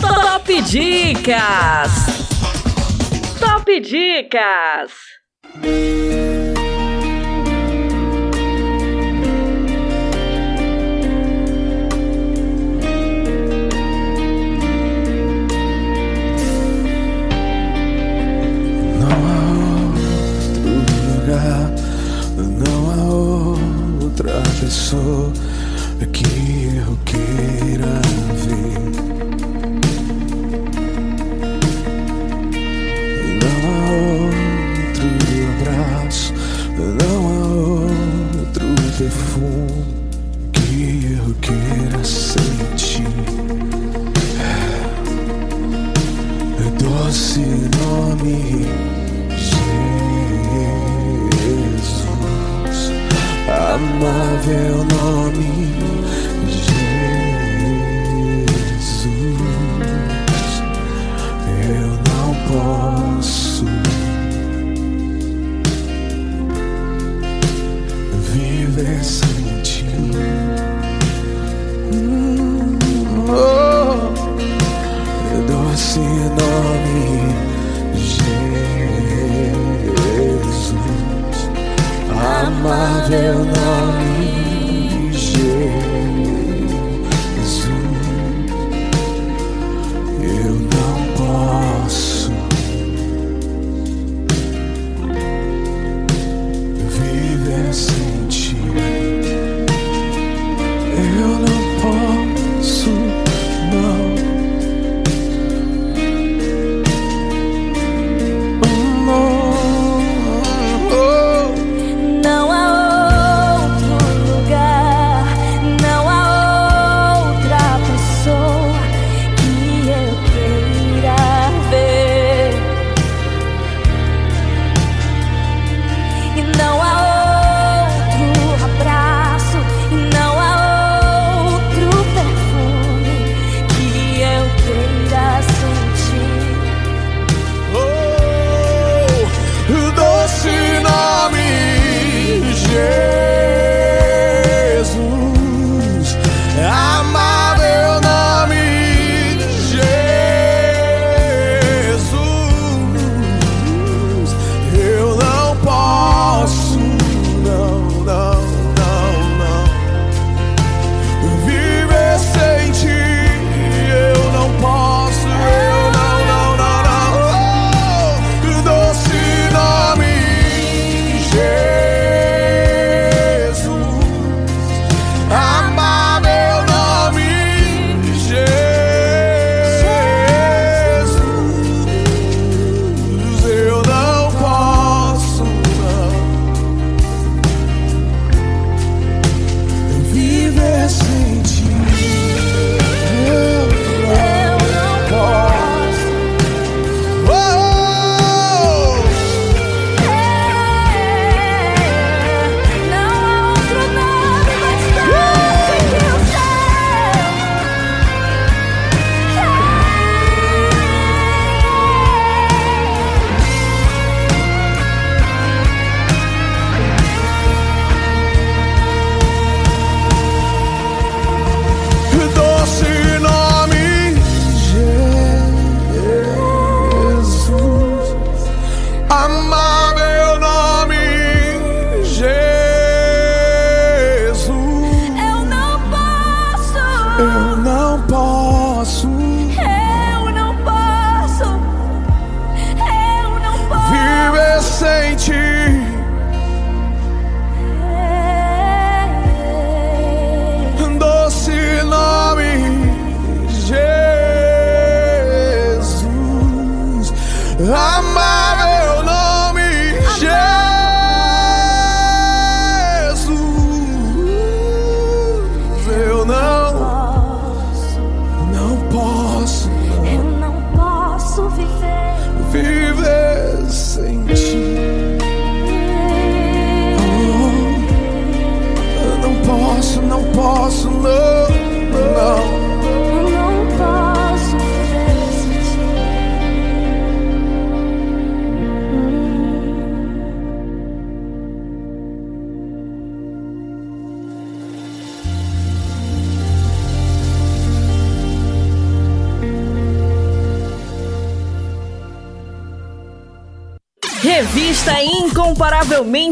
Top Dicas! Top Dicas!
Amável nome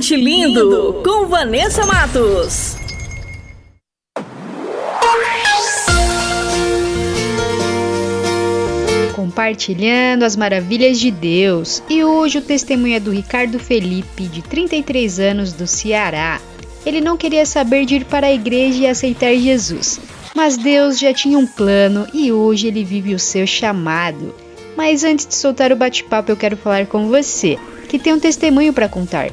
Incomparavelmente Lindo, com Vanessa Matos.
Compartilhando as maravilhas de Deus. E hoje o testemunho é do Ricardo Felipe, de 33 anos, do Ceará. Ele não queria saber de ir para a igreja e aceitar Jesus, mas Deus já tinha um plano e hoje ele vive o seu chamado. Mas antes de soltar o bate-papo, eu quero falar com você, que tem um testemunho para contar.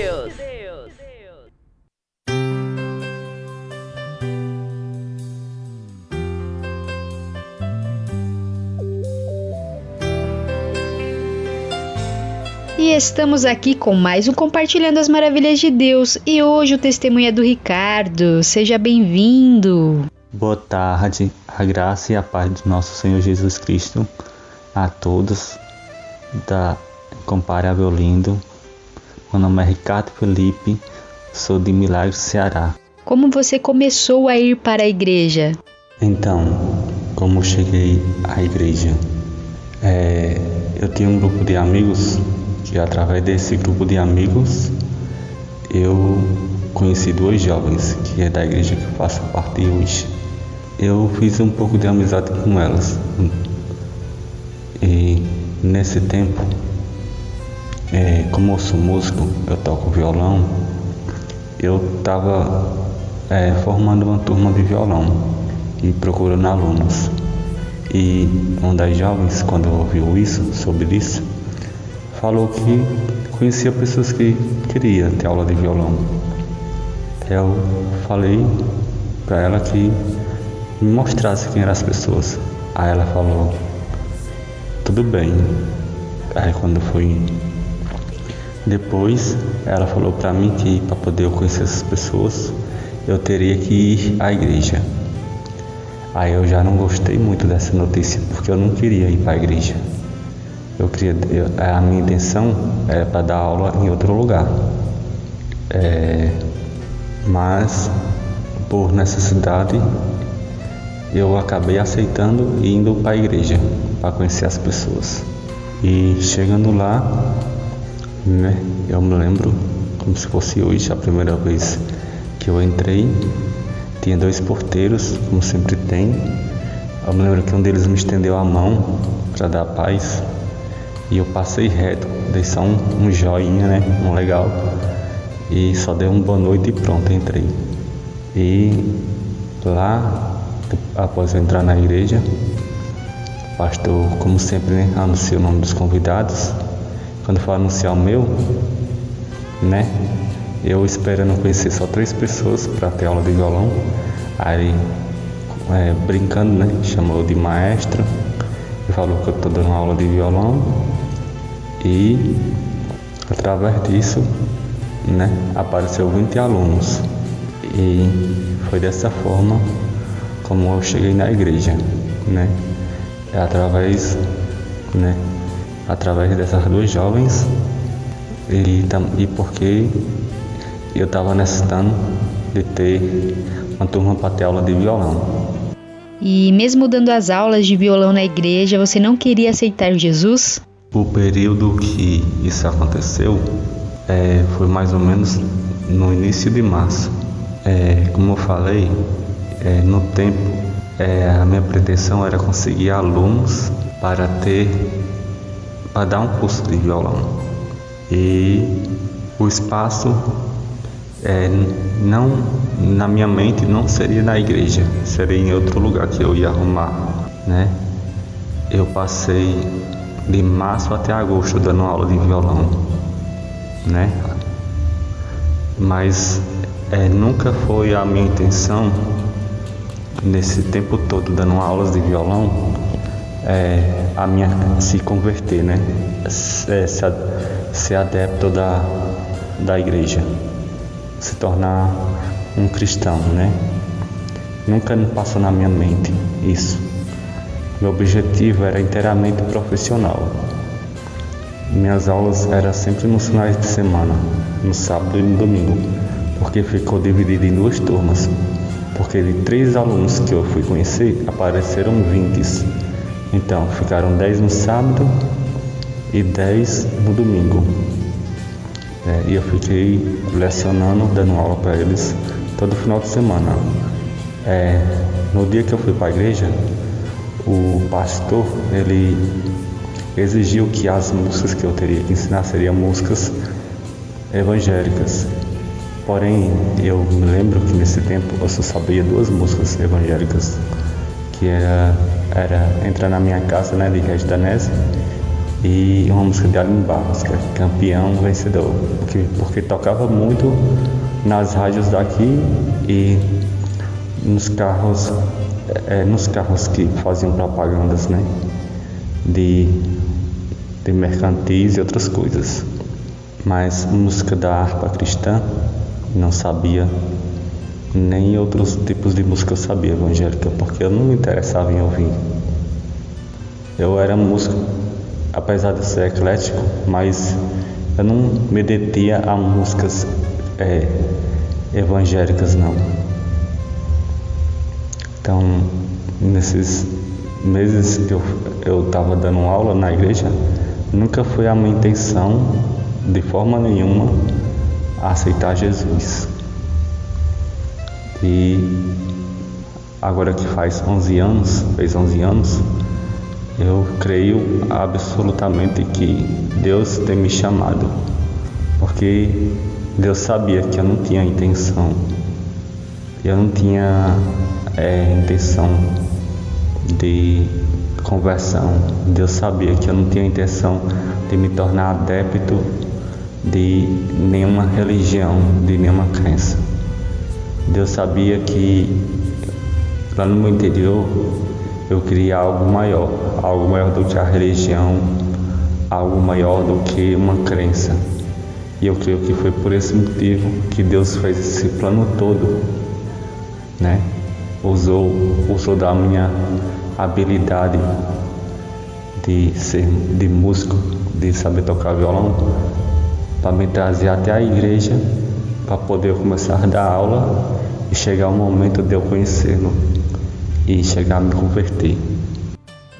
E estamos aqui com mais um Compartilhando as Maravilhas de Deus. E hoje o testemunho é do Ricardo. Seja bem-vindo.
Boa tarde, a graça e a paz do nosso Senhor Jesus Cristo a todos da Comparável Lindo. Meu nome é Ricardo Felipe, sou de Milagre, Ceará.
Como você começou a ir para a igreja?
Então, como cheguei à igreja? É, eu tinha um grupo de amigos que através desse grupo de amigos eu conheci duas jovens que é da igreja que eu faço parte hoje. Eu fiz um pouco de amizade com elas. E nesse tempo, é, como eu sou músico, eu toco violão, eu estava é, formando uma turma de violão e procurando alunos. E uma das jovens, quando ouviu isso, sobre isso, falou que conhecia pessoas que queria ter aula de violão. Eu falei para ela que me mostrasse quem eram as pessoas. Aí ela falou, tudo bem. Aí quando fui depois, ela falou para mim que para poder eu conhecer essas pessoas, eu teria que ir à igreja. Aí eu já não gostei muito dessa notícia, porque eu não queria ir para a igreja. Eu queria, eu, a minha intenção era para dar aula em outro lugar. É, mas por necessidade eu acabei aceitando e indo para a igreja para conhecer as pessoas. E chegando lá, né, eu me lembro como se fosse hoje a primeira vez que eu entrei, tinha dois porteiros, como sempre tem. Eu me lembro que um deles me estendeu a mão para dar paz e eu passei reto, dei só um, um joinha, né? Um legal. E só dei um boa noite e pronto, entrei. E lá, após eu entrar na igreja, o pastor, como sempre, né, anuncia o nome dos convidados. Quando for anunciar o meu, né? Eu esperando conhecer só três pessoas para ter aula de violão. Aí, é, brincando, né? Chamou de maestro e falou que eu estou dando aula de violão e através disso né, apareceu 20 alunos e foi dessa forma como eu cheguei na igreja, né? É através, né, através dessas duas jovens e, e porque eu estava necessitando de ter uma turma para ter aula de violão.
E mesmo dando as aulas de violão na igreja, você não queria aceitar Jesus?
O período que isso aconteceu é, foi mais ou menos no início de março. É, como eu falei, é, no tempo é, a minha pretensão era conseguir alunos para ter para dar um curso de violão e o espaço é, não na minha mente não seria na igreja seria em outro lugar que eu ia arrumar né eu passei de março até agosto dando aula de violão, né? Mas é, nunca foi a minha intenção nesse tempo todo dando aulas de violão é, a minha se converter, né? É, ser, ser adepto da, da igreja, se tornar um cristão, né? Nunca passou na minha mente isso. Meu objetivo era inteiramente profissional. Minhas aulas eram sempre nos finais de semana, no sábado e no domingo, porque ficou dividido em duas turmas. Porque de três alunos que eu fui conhecer, apareceram 20. Então, ficaram 10 no sábado e 10 no domingo. É, e eu fiquei lecionando, dando aula para eles todo final de semana. É, no dia que eu fui para a igreja, o pastor ele exigiu que as músicas que eu teria que ensinar seriam músicas evangélicas. Porém, eu me lembro que nesse tempo eu só sabia duas músicas evangélicas, que era, era Entrar na Minha Casa, né, de Regis Danese, e uma música de Aline Barros, que é Campeão Vencedor, porque, porque tocava muito nas rádios daqui e nos carros, é, nos carros que faziam propagandas, né, de, de mercantis e outras coisas. Mas música da harpa cristã não sabia nem outros tipos de música eu sabia evangélica, porque eu não me interessava em ouvir. Eu era músico, apesar de ser eclético, mas eu não me detia a músicas é, evangélicas não. Então, nesses meses que eu estava dando aula na igreja, nunca foi a minha intenção, de forma nenhuma, aceitar Jesus. E agora que faz 11 anos, fez 11 anos, eu creio absolutamente que Deus tem me chamado, porque Deus sabia que eu não tinha intenção, eu não tinha é, intenção de conversão. Deus sabia que eu não tinha intenção de me tornar adepto de nenhuma religião, de nenhuma crença. Deus sabia que lá no meu interior eu queria algo maior, algo maior do que a religião, algo maior do que uma crença. E eu creio que foi por esse motivo que Deus fez esse plano todo, né? Usou, usou da minha habilidade de ser de músico, de saber tocar violão, para me trazer até a igreja para poder começar a dar aula e chegar o momento de eu conhecê-lo e chegar a me converter.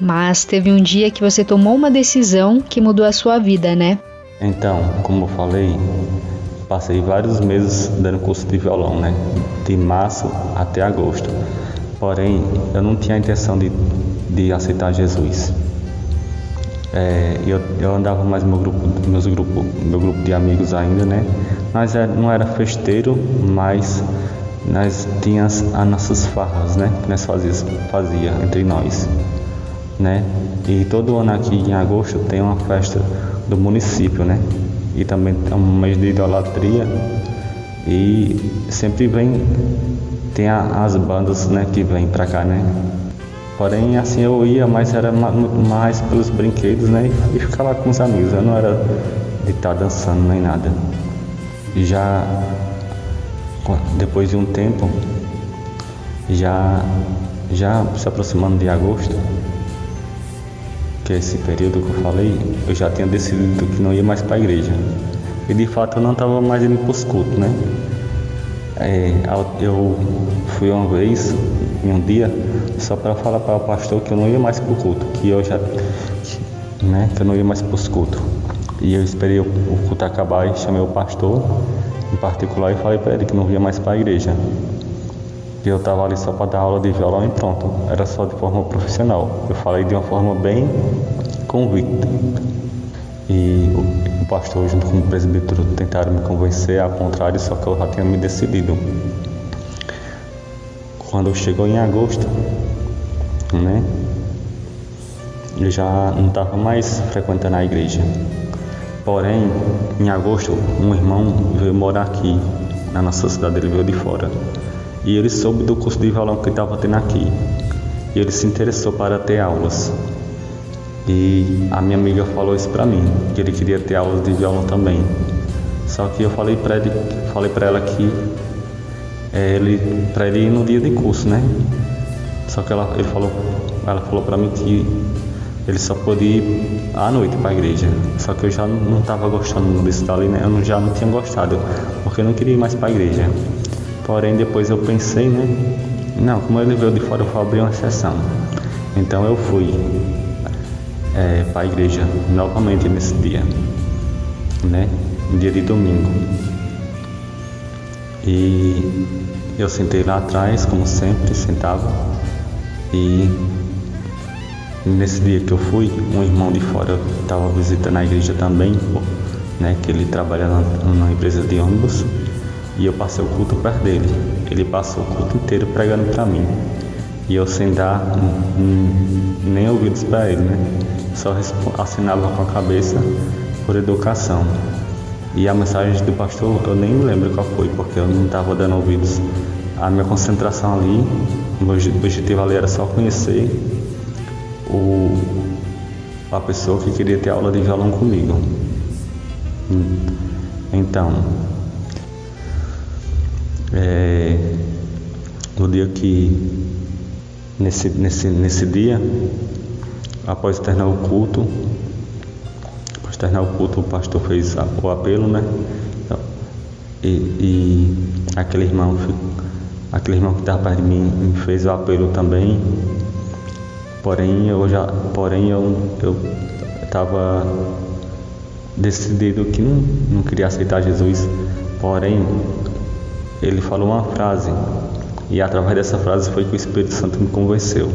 Mas teve um dia que você tomou uma decisão que mudou a sua vida, né?
Então, como eu falei, passei vários meses dando curso de violão, né? De março até agosto. Porém, eu não tinha a intenção de, de aceitar Jesus. É, eu, eu andava mais meu grupo, meus grupo, meu grupo de amigos ainda, né? Mas é, não era festeiro, mas nós tínhamos as nossas farras, né? Que nós fazíamos fazia entre nós, né? E todo ano aqui em agosto tem uma festa do município, né? E também é um mês de idolatria e sempre vem tem a, as bandas, né? Que vêm pra cá, né? Porém, assim eu ia, mas era mais pelos brinquedos, né? E ficar lá com os amigos. Eu não era de estar tá dançando nem nada. Já depois de um tempo, já já se aproximando de agosto, é esse período que eu falei, eu já tinha decidido que não ia mais para a igreja. E de fato eu não estava mais indo para os cultos, né? É, eu fui uma vez, em um dia, só para falar para o pastor que eu não ia mais para o culto, que eu já, né, que eu não ia mais para os cultos. E eu esperei o culto acabar e chamei o pastor, em particular, e falei para ele que não ia mais para a igreja. Eu estava ali só para dar aula de violão e pronto, era só de forma profissional. Eu falei de uma forma bem convicta. E o pastor, junto com o presbítero, tentaram me convencer ao contrário, só que eu já tinha me decidido. Quando chegou em agosto, né? Eu já não estava mais frequentando a igreja. Porém, em agosto, um irmão veio morar aqui, na nossa cidade, ele veio de fora. E ele soube do curso de violão que estava tendo aqui. E ele se interessou para ter aulas. E a minha amiga falou isso para mim, que ele queria ter aulas de violão também. Só que eu falei para ele, falei para ela que é, ele, para ele ir no dia de curso, né? Só que ela, ele falou, ela falou para mim que ele só podia ir à noite para a igreja. Só que eu já não estava gostando disso dali, né? Eu já não tinha gostado, porque eu não queria ir mais para a igreja. Porém, depois eu pensei, né? Não, como ele veio de fora, eu vou abrir uma sessão. Então eu fui é, para a igreja novamente nesse dia, né? Dia de domingo. E eu sentei lá atrás, como sempre, sentava. E nesse dia que eu fui, um irmão de fora estava visitando a igreja também, né? Que ele trabalha numa empresa de ônibus. E eu passei o culto perto dele. Ele passou o culto inteiro pregando para mim. E eu sem dar nem ouvidos para ele, né? Só assinava com a cabeça por educação. E a mensagem do pastor eu nem me lembro qual foi, porque eu não estava dando ouvidos. A minha concentração ali, o meu objetivo ali era só conhecer o, a pessoa que queria ter aula de violão comigo. Então, é, no dia que nesse, nesse, nesse dia, após terminar o culto, após terminar o culto, o pastor fez o apelo, né? Então, e, e aquele irmão, aquele irmão que estava perto de mim fez o apelo também. Porém eu já, porém eu eu estava decidido que não, não queria aceitar Jesus. Porém ele falou uma frase e através dessa frase foi que o Espírito Santo me convenceu.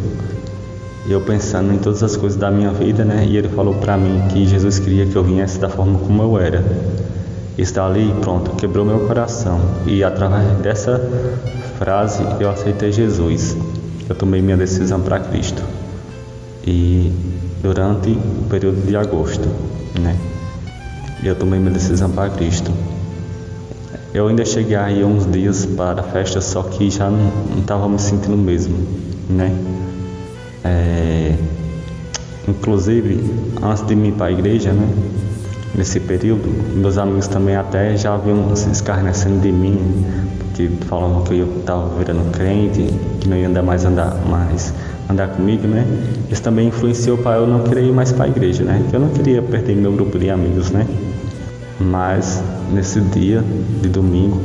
Eu pensando em todas as coisas da minha vida, né? E ele falou para mim que Jesus queria que eu viesse da forma como eu era. Está ali, pronto, quebrou meu coração. E através dessa frase eu aceitei Jesus. Eu tomei minha decisão para Cristo. E durante o período de agosto, né? Eu tomei minha decisão para Cristo. Eu ainda cheguei aí uns dias para a festa, só que já não estava me sentindo mesmo, né? É, inclusive, antes de ir para a igreja, né? Nesse período, meus amigos também até já haviam se escarnecendo de mim, porque falavam que eu estava virando crente, que não ia andar mais andar mais andar comigo, né? Isso também influenciou para eu não querer ir mais para a igreja, né? Eu não queria perder meu grupo de amigos, né? Mas nesse dia de domingo,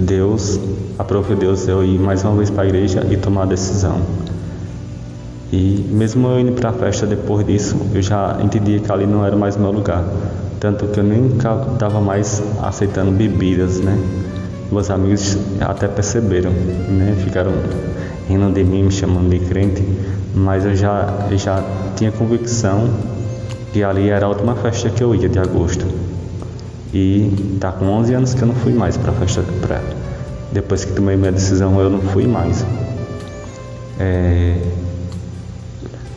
Deus, aprove Deus eu ir mais uma vez para a igreja e tomar a decisão. E mesmo eu indo para a festa depois disso, eu já entendi que ali não era mais meu lugar. Tanto que eu nem estava mais aceitando bebidas, né? Meus amigos até perceberam, né? Ficaram rindo de mim, me chamando de crente, mas eu já, eu já tinha convicção que ali era a última festa que eu ia de agosto. E tá com 11 anos que eu não fui mais para festa pra, depois que tomei minha decisão eu não fui mais. É,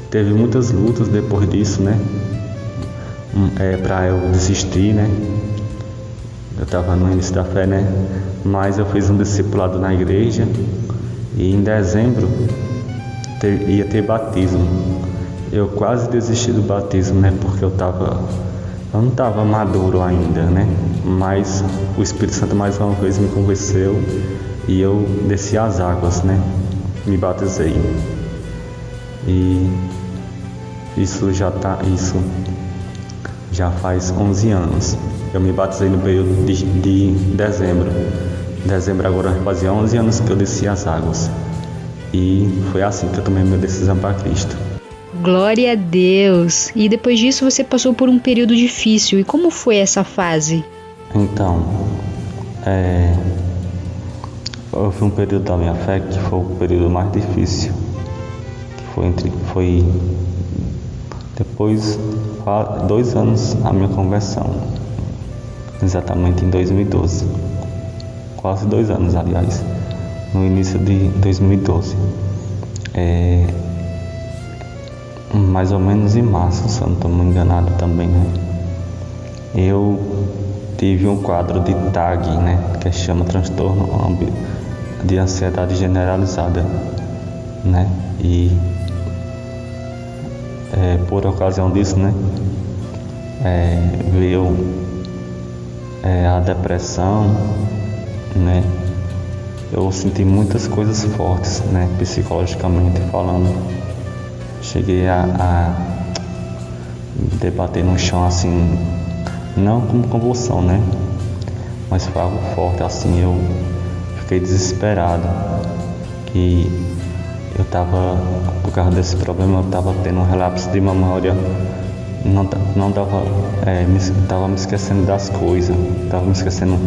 teve muitas lutas depois disso, né? É, para eu desistir, né? Eu estava no início da fé, né? Mas eu fiz um discipulado na igreja e em dezembro ter, ia ter batismo. Eu quase desisti do batismo, né? Porque eu tava. Eu não estava maduro ainda, né? Mas o Espírito Santo mais uma vez me convenceu e eu desci as águas, né? Me batizei. E isso já tá. Isso já faz 11 anos. Eu me batizei no período de, de dezembro. Dezembro agora fazia 11 anos que eu desci as águas. E foi assim que eu tomei minha decisão para Cristo.
Glória a Deus! E depois disso você passou por um período difícil. E como foi essa fase?
Então, é, houve um período da minha fé que foi o período mais difícil. Que foi entre, foi depois dois anos a minha conversão, exatamente em 2012, quase dois anos, aliás, no início de 2012. É, mais ou menos em março, se eu não estou enganado também, né? Eu tive um quadro de TAG, né? Que chama transtorno de ansiedade generalizada, né? E é, por ocasião disso, né? É, veio é, a depressão né? Eu senti muitas coisas fortes, né? Psicologicamente falando. Cheguei a, a debater no chão assim, não como convulsão, né? Mas foi algo forte assim, eu fiquei desesperado que eu tava, por causa desse problema, eu tava tendo um relapso de memória não, não dava, é, me, tava me esquecendo das coisas, tava me esquecendo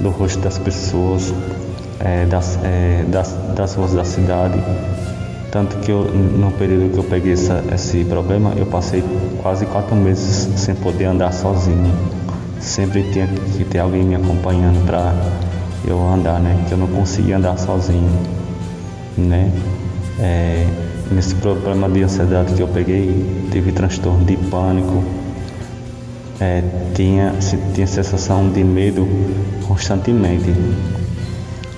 do rosto das pessoas, é, das, é, das, das ruas da cidade. Tanto que eu, no período que eu peguei essa, esse problema, eu passei quase quatro meses sem poder andar sozinho. Sempre tinha que ter alguém me acompanhando para eu andar, né? Que eu não conseguia andar sozinho, né? É, nesse problema de ansiedade que eu peguei, tive transtorno de pânico, é, tinha, tinha sensação de medo constantemente,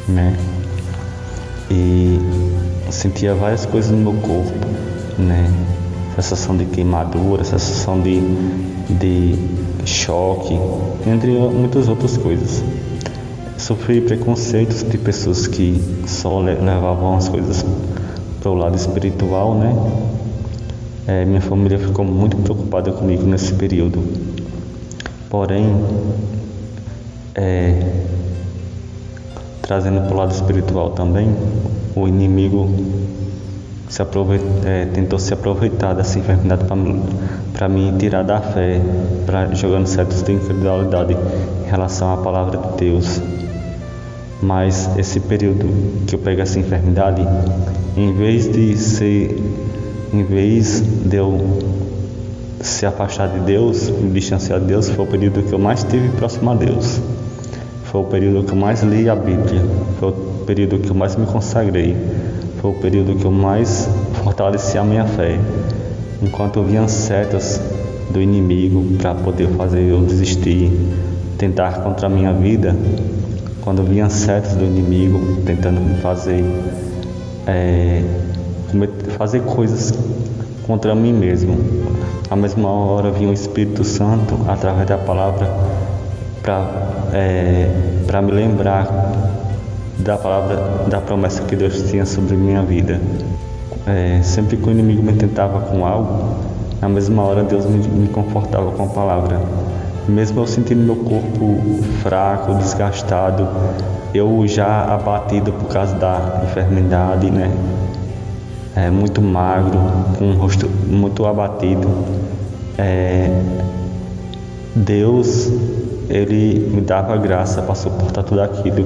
né? E sentia várias coisas no meu corpo, né? Sensação de queimadura, sensação de, de choque, entre muitas outras coisas. Sofri preconceitos de pessoas que só levavam as coisas para o lado espiritual, né? É, minha família ficou muito preocupada comigo nesse período. Porém, é, trazendo para o lado espiritual também, o inimigo se é, tentou se aproveitar dessa enfermidade para me tirar da fé, pra, jogando certos de incredulidade em relação à palavra de Deus. Mas esse período que eu peguei essa enfermidade, em vez de ser, em vez de eu se afastar de Deus, me distanciar de Deus, foi o período que eu mais tive próximo a Deus. Foi o período que eu mais li a Bíblia, foi o período que eu mais me consagrei, foi o período que eu mais fortaleci a minha fé. Enquanto eu via setas do inimigo para poder fazer eu desistir, tentar contra a minha vida, quando vinha setas do inimigo tentando me fazer é, fazer coisas contra mim mesmo. À mesma hora vinha o Espírito Santo através da palavra para é, para me lembrar da palavra da promessa que Deus tinha sobre minha vida. É, sempre que o inimigo me tentava com algo, na mesma hora Deus me, me confortava com a palavra mesmo eu sentindo meu corpo fraco, desgastado, eu já abatido por causa da enfermidade, né? É, muito magro, com o rosto muito abatido. É, Deus, Ele me dava graça para suportar tudo aquilo.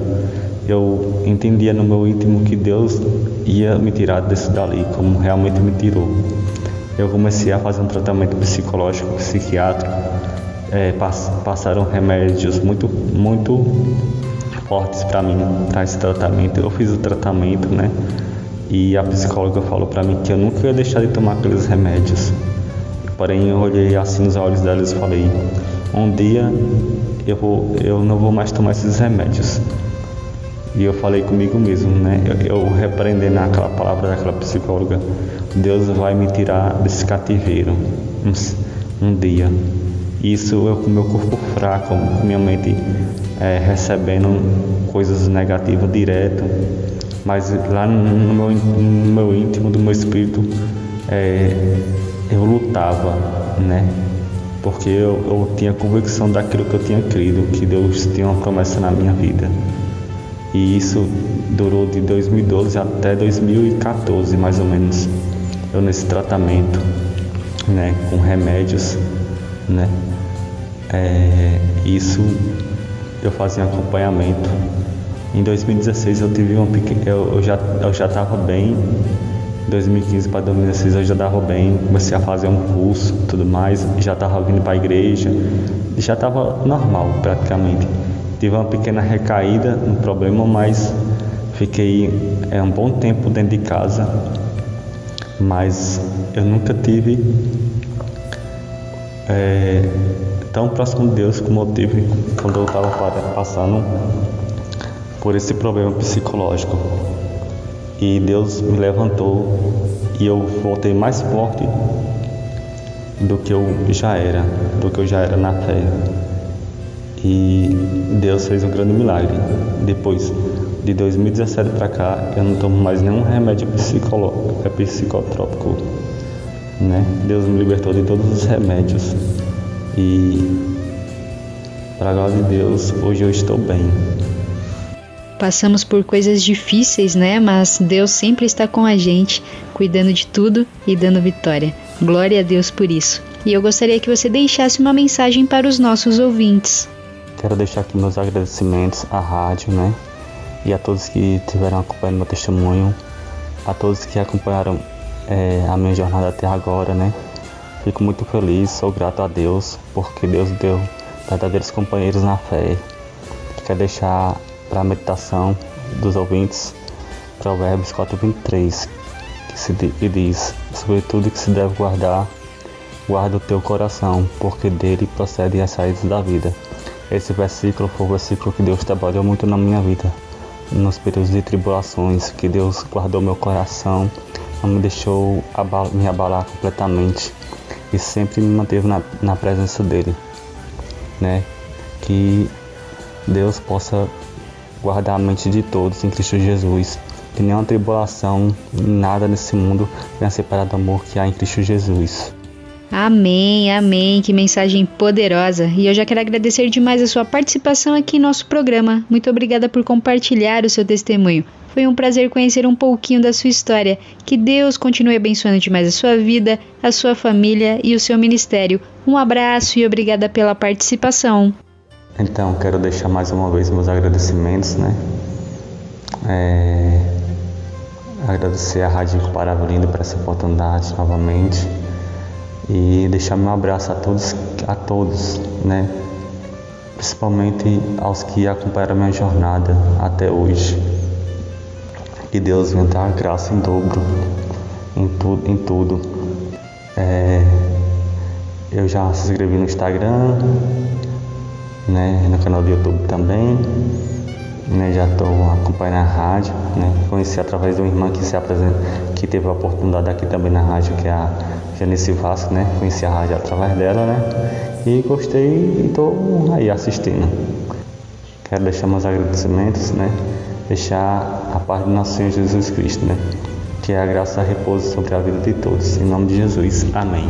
Eu entendia no meu íntimo que Deus ia me tirar desse dali, como realmente me tirou. Eu comecei a fazer um tratamento psicológico, psiquiátrico é, pass passaram remédios muito, muito fortes para mim, para esse tratamento. Eu fiz o tratamento, né? E a psicóloga falou para mim que eu nunca ia deixar de tomar aqueles remédios. Porém, eu olhei assim nos olhos delas e falei: um dia eu, vou, eu não vou mais tomar esses remédios. E eu falei comigo mesmo, né? Eu, eu repreendendo aquela palavra daquela psicóloga: Deus vai me tirar desse cativeiro um, um dia. Isso eu com meu corpo fraco, com minha mente é, recebendo coisas negativas direto, mas lá no meu, no meu íntimo, do meu espírito, é, eu lutava, né? Porque eu, eu tinha convicção daquilo que eu tinha crido, que Deus tinha uma promessa na minha vida. E isso durou de 2012 até 2014, mais ou menos. Eu nesse tratamento, né, com remédios, né? É, isso eu fazia acompanhamento. Em 2016 eu tive uma pequena, eu, eu já eu já estava bem. Em 2015 para 2016 eu já estava bem, comecei a fazer um curso, tudo mais, já estava vindo para a igreja, já estava normal praticamente. Tive uma pequena recaída no problema, mas fiquei é, um bom tempo dentro de casa, mas eu nunca tive é, tão próximo de Deus como eu tive quando eu estava passando por esse problema psicológico. E Deus me levantou e eu voltei mais forte do que eu já era, do que eu já era na fé. que Deus fez um grande milagre. Depois de 2017 para cá, eu não tomo mais nenhum remédio psicolo, é psicotrópico. Né? Deus me libertou de todos os remédios e, para glória de Deus, hoje eu estou bem.
Passamos por coisas difíceis, né? Mas Deus sempre está com a gente, cuidando de tudo e dando vitória. Glória a Deus por isso. E eu gostaria que você deixasse uma mensagem para os nossos ouvintes.
Quero deixar aqui meus agradecimentos à rádio, né? E a todos que estiveram acompanhando meu testemunho, a todos que acompanharam é, a minha jornada até agora, né? Fico muito feliz, sou grato a Deus, porque Deus deu verdadeiros companheiros na fé. Quero deixar para a meditação dos ouvintes, Provérbios 4:23, que, se, que diz: Sobre tudo que se deve guardar, guarda o teu coração, porque dele procedem as saídas da vida. Esse versículo foi o versículo que Deus trabalhou muito na minha vida, nos períodos de tribulações, que Deus guardou meu coração, não me deixou abal me abalar completamente e sempre me manteve na, na presença dele, né? Que Deus possa guardar a mente de todos em Cristo Jesus. Que nenhuma tribulação, nada nesse mundo venha separar do amor que há em Cristo Jesus.
Amém, amém. Que mensagem poderosa. E eu já quero agradecer demais a sua participação aqui em nosso programa. Muito obrigada por compartilhar o seu testemunho. Foi um prazer conhecer um pouquinho da sua história. Que Deus continue abençoando demais a sua vida, a sua família e o seu ministério. Um abraço e obrigada pela participação.
Então, quero deixar mais uma vez meus agradecimentos, né? É... Agradecer a Rádio Incomparável Lindo por essa oportunidade novamente e deixar meu abraço a todos, a todos, né? Principalmente aos que acompanharam minha jornada até hoje. Que Deus venha dar graça em dobro em, tu, em tudo. É... Eu já se inscrevi no Instagram, né, no canal do YouTube também. Né, já estou acompanhando a rádio, né, conheci através de uma irmã que se apresenta, que teve a oportunidade aqui também na rádio, que é a Janice Vasco, né, conheci a rádio através dela, né, e gostei e estou aí assistindo. Quero deixar meus agradecimentos, né, deixar a paz do nosso Senhor Jesus Cristo, né, que a graça e repouso sobre a vida de todos. Em nome de Jesus, amém.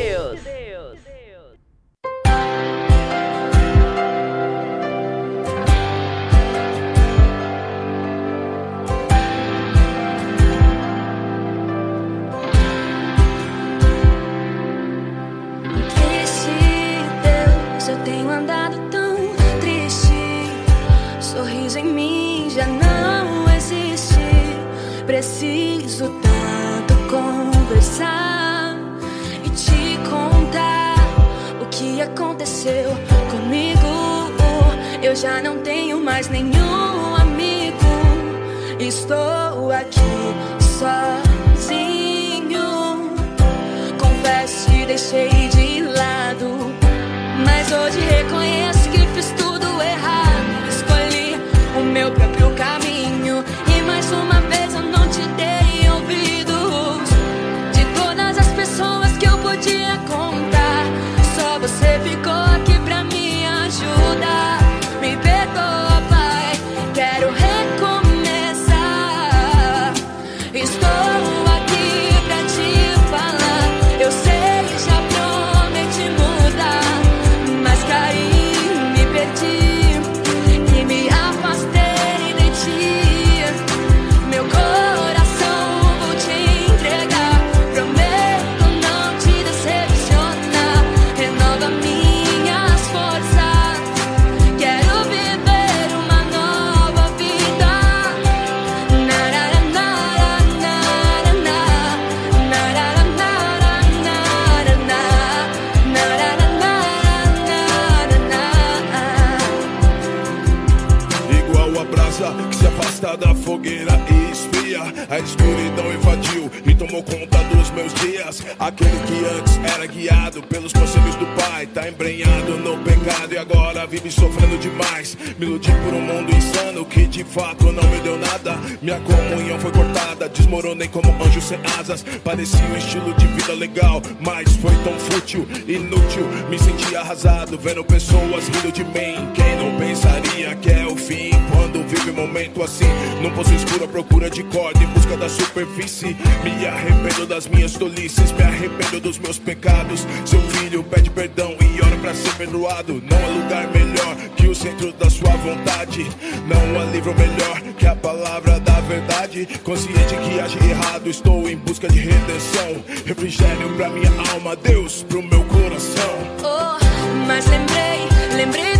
Meus dias. Aquele que antes era guiado pelos conselhos do pai, tá embrenhado no pecado e agora vive sofrendo demais. Me iludi por um mundo insano que de fato não me deu nada. Minha comunhão foi cortada, desmoronei como anjo sem asas. Parecia um estilo de vida legal, mas foi tão fútil, inútil. Me senti arrasado vendo pessoas rindo de mim. Quem não pensaria que é o fim quando vive um momento assim? Num poço escuro à procura de corda em busca da superfície. Me arrependo das minhas tolices, me arrependo dos meus pecados. Seu filho pede perdão e ora pra ser perdoado. Não há lugar melhor que o centro da sua vontade. Não há livro melhor que a palavra da verdade. Consciente que age errado, estou em busca de redenção. Refrigério pra minha alma, Deus pro meu coração.
Oh, mas lembrei, lembrei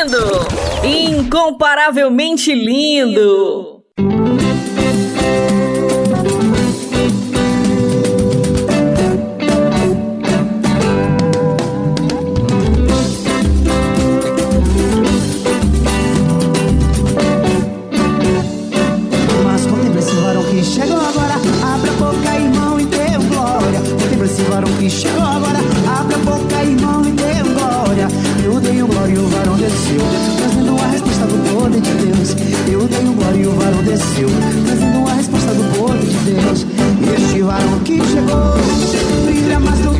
lindo! Incomparavelmente lindo!
E o varão desceu. Trazendo a resposta do poder de Deus. Este varão que chegou Brilha mais do que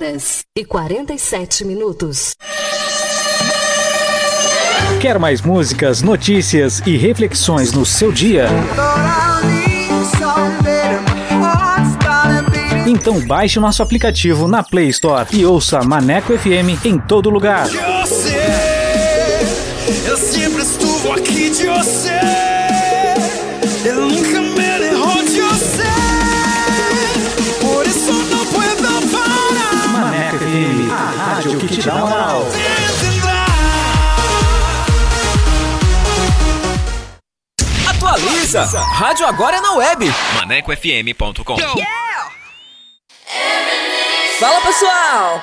Horas e 47 minutos.
Quer mais músicas, notícias e reflexões no seu dia? Então baixe o nosso aplicativo na Play Store e ouça Maneco FM em todo lugar.
Você, eu sempre estuvo aqui de você.
Rádio que te dá moral.
Atualiza! Rádio agora é na web. ManecoFM.com.
Fala pessoal!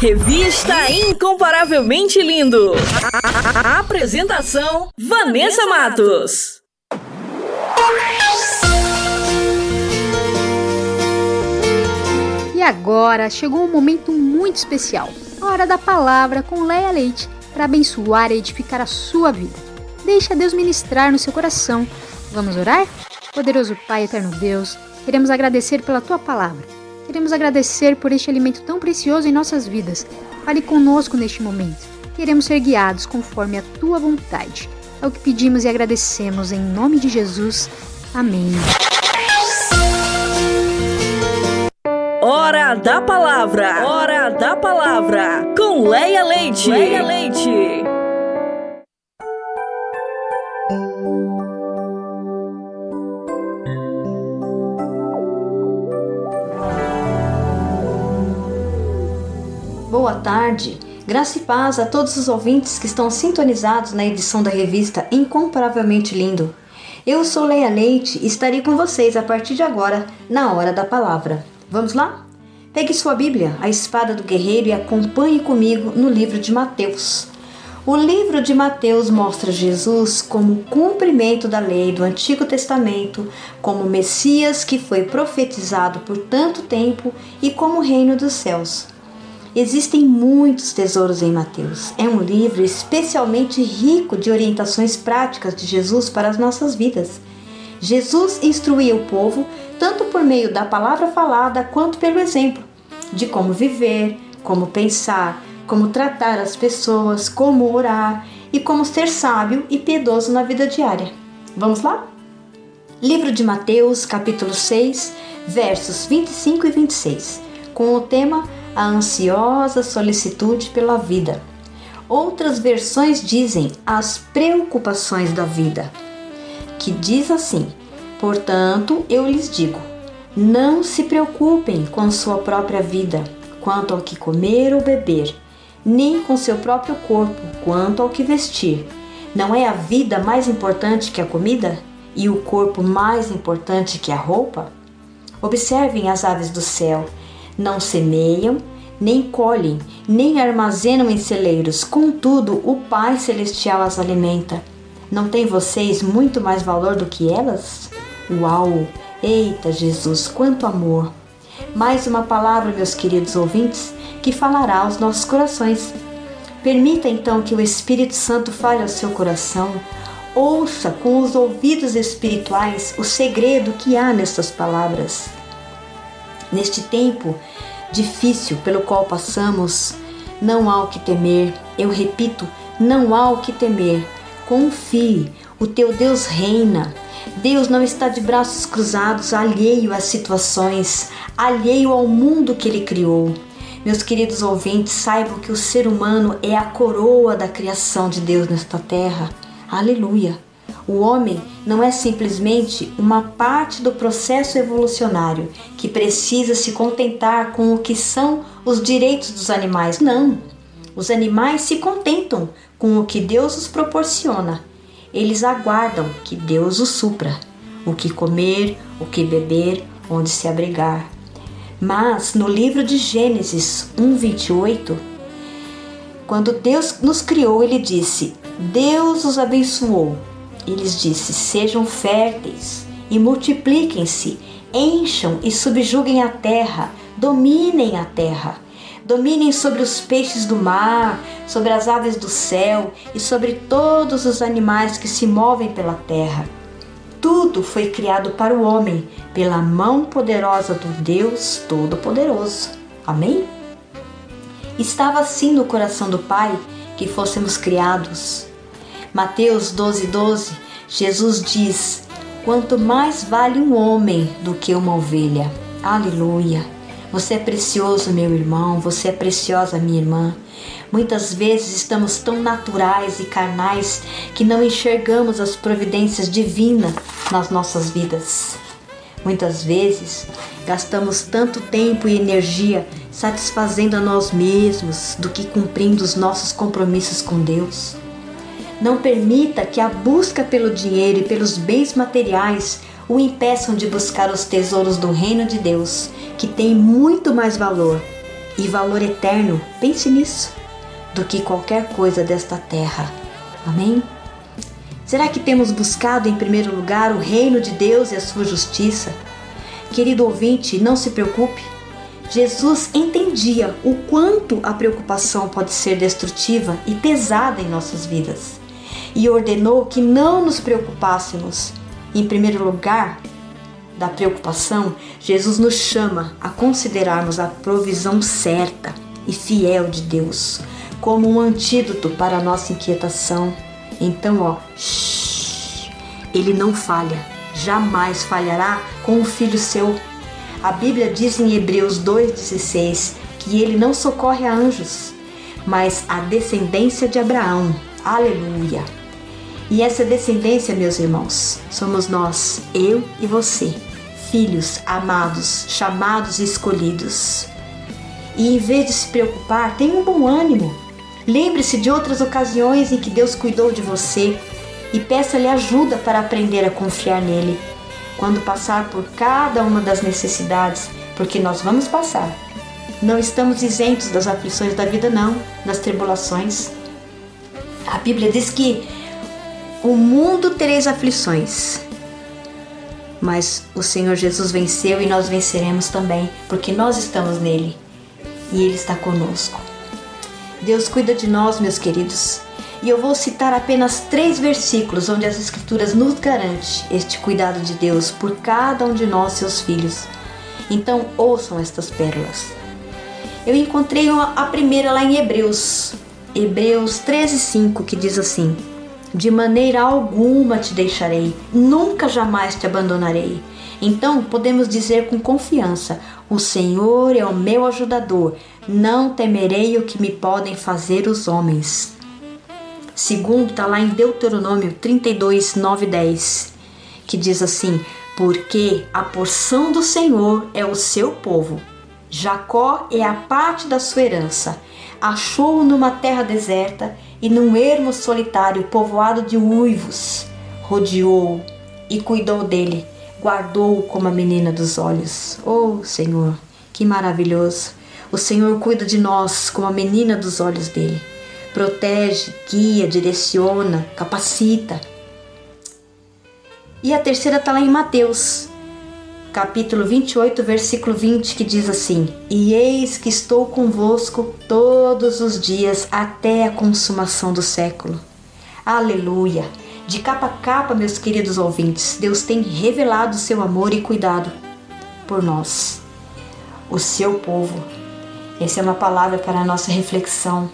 Revista Incomparavelmente Lindo. A- Apresentação: Vanessa Matos.
E agora chegou um momento muito especial, a hora da palavra com Leia Leite, para abençoar e edificar a sua vida. Deixa Deus ministrar no seu coração. Vamos orar? Poderoso Pai, eterno Deus, queremos agradecer pela tua palavra. Queremos agradecer por este alimento tão precioso em nossas vidas. Fale conosco neste momento. Queremos ser guiados conforme a tua vontade. É o que pedimos e agradecemos em nome de Jesus. Amém.
Hora da palavra. Hora da palavra. Com Leia Leite. Leia Leite.
Boa tarde. Graça e paz a todos os ouvintes que estão sintonizados na edição da revista Incomparavelmente Lindo. Eu sou Leia Leite e estarei com vocês a partir de agora na Hora da Palavra. Vamos lá? Pegue sua Bíblia, a espada do guerreiro, e acompanhe comigo no livro de Mateus. O livro de Mateus mostra Jesus como cumprimento da lei do Antigo Testamento, como Messias que foi profetizado por tanto tempo e como Reino dos Céus. Existem muitos tesouros em Mateus. É um livro especialmente rico de orientações práticas de Jesus para as nossas vidas. Jesus instruía o povo tanto por meio da palavra falada quanto pelo exemplo de como viver, como pensar, como tratar as pessoas, como orar e como ser sábio e piedoso na vida diária. Vamos lá? Livro de Mateus, capítulo 6, versos 25 e 26, com o tema A ansiosa solicitude pela vida. Outras versões dizem as preocupações da vida, que diz assim: Portanto, eu lhes digo: não se preocupem com sua própria vida, quanto ao que comer ou beber, nem com seu próprio corpo, quanto ao que vestir. Não é a vida mais importante que a comida? E o corpo mais importante que a roupa? Observem as aves do céu: não semeiam, nem colhem, nem armazenam em celeiros, contudo, o Pai Celestial as alimenta. Não tem vocês muito mais valor do que elas? Uau! Eita Jesus, quanto amor! Mais uma palavra, meus queridos ouvintes, que falará aos nossos corações. Permita então que o Espírito Santo fale ao seu coração. Ouça com os ouvidos espirituais o segredo que há nestas palavras. Neste tempo difícil pelo qual passamos, não há o que temer. Eu repito, não há o que temer. Confie, o teu Deus reina. Deus não está de braços cruzados, alheio às situações, alheio ao mundo que ele criou. Meus queridos ouvintes, saibam que o ser humano é a coroa da criação de Deus nesta terra. Aleluia! O homem não é simplesmente uma parte do processo evolucionário que precisa se contentar com o que são os direitos dos animais. Não! Os animais se contentam com o que Deus os proporciona eles aguardam que Deus os supra, o que comer, o que beber, onde se abrigar. Mas no livro de Gênesis 1:28, quando Deus nos criou, ele disse: Deus os abençoou. Eles disse: Sejam férteis e multipliquem-se, encham e subjuguem a terra, dominem a terra dominem sobre os peixes do mar, sobre as aves do céu e sobre todos os animais que se movem pela terra. Tudo foi criado para o homem pela mão poderosa do Deus Todo-Poderoso. Amém? Estava assim no coração do Pai que fôssemos criados. Mateus 12, 12, Jesus diz: Quanto mais vale um homem do que uma ovelha. Aleluia! Você é precioso, meu irmão, você é preciosa, minha irmã. Muitas vezes estamos tão naturais e carnais que não enxergamos as providências divinas nas nossas vidas. Muitas vezes gastamos tanto tempo e energia satisfazendo a nós mesmos do que cumprindo os nossos compromissos com Deus. Não permita que a busca pelo dinheiro e pelos bens materiais o impeçam de buscar os tesouros do reino de Deus, que tem muito mais valor e valor eterno, pense nisso, do que qualquer coisa desta terra. Amém? Será que temos buscado em primeiro lugar o reino de Deus e a sua justiça? Querido ouvinte, não se preocupe. Jesus entendia o quanto a preocupação pode ser destrutiva e pesada em nossas vidas e ordenou que não nos preocupássemos em primeiro lugar da preocupação, Jesus nos chama a considerarmos a provisão certa e fiel de Deus como um antídoto para a nossa inquietação. Então, ó, shh, ele não falha, jamais falhará com o filho seu. A Bíblia diz em Hebreus 2,16 que ele não socorre a anjos, mas a descendência de Abraão. Aleluia! E essa descendência, meus irmãos, somos nós, eu e você, filhos amados, chamados e escolhidos. E em vez de se preocupar, tenha um bom ânimo. Lembre-se de outras ocasiões em que Deus cuidou de você e peça-lhe ajuda para aprender a confiar nele. Quando passar por cada uma das necessidades, porque nós vamos passar. Não estamos isentos das aflições da vida, não, das tribulações. A Bíblia diz que o mundo tereis aflições, mas o Senhor Jesus venceu e nós venceremos também, porque nós estamos nele e ele está conosco. Deus cuida de nós, meus queridos. E eu vou citar apenas três versículos onde as Escrituras nos garante este cuidado de Deus por cada um de nós, seus filhos. Então ouçam estas pérolas. Eu encontrei a primeira lá em Hebreus, Hebreus 13:5, que diz assim: De maneira alguma te deixarei, nunca jamais te abandonarei. Então podemos dizer com confiança: O Senhor é o meu ajudador, não temerei o que me podem fazer os homens. Segundo está lá em Deuteronômio 32, 9 10, que diz assim: Porque a porção do Senhor é o seu povo, Jacó é a parte da sua herança. Achou-o numa terra deserta e num ermo solitário povoado de uivos. Rodeou-o e cuidou dele, guardou-o como a menina dos olhos. Oh, Senhor, que maravilhoso! O Senhor cuida de nós como a menina dos olhos dele. Protege, guia, direciona, capacita. E a terceira está lá em Mateus, capítulo 28, versículo 20, que diz assim: E eis que estou convosco todos os dias até a consumação do século. Aleluia! De capa a capa, meus queridos ouvintes, Deus tem revelado seu amor e cuidado por nós, o seu povo. Essa é uma palavra para a nossa reflexão.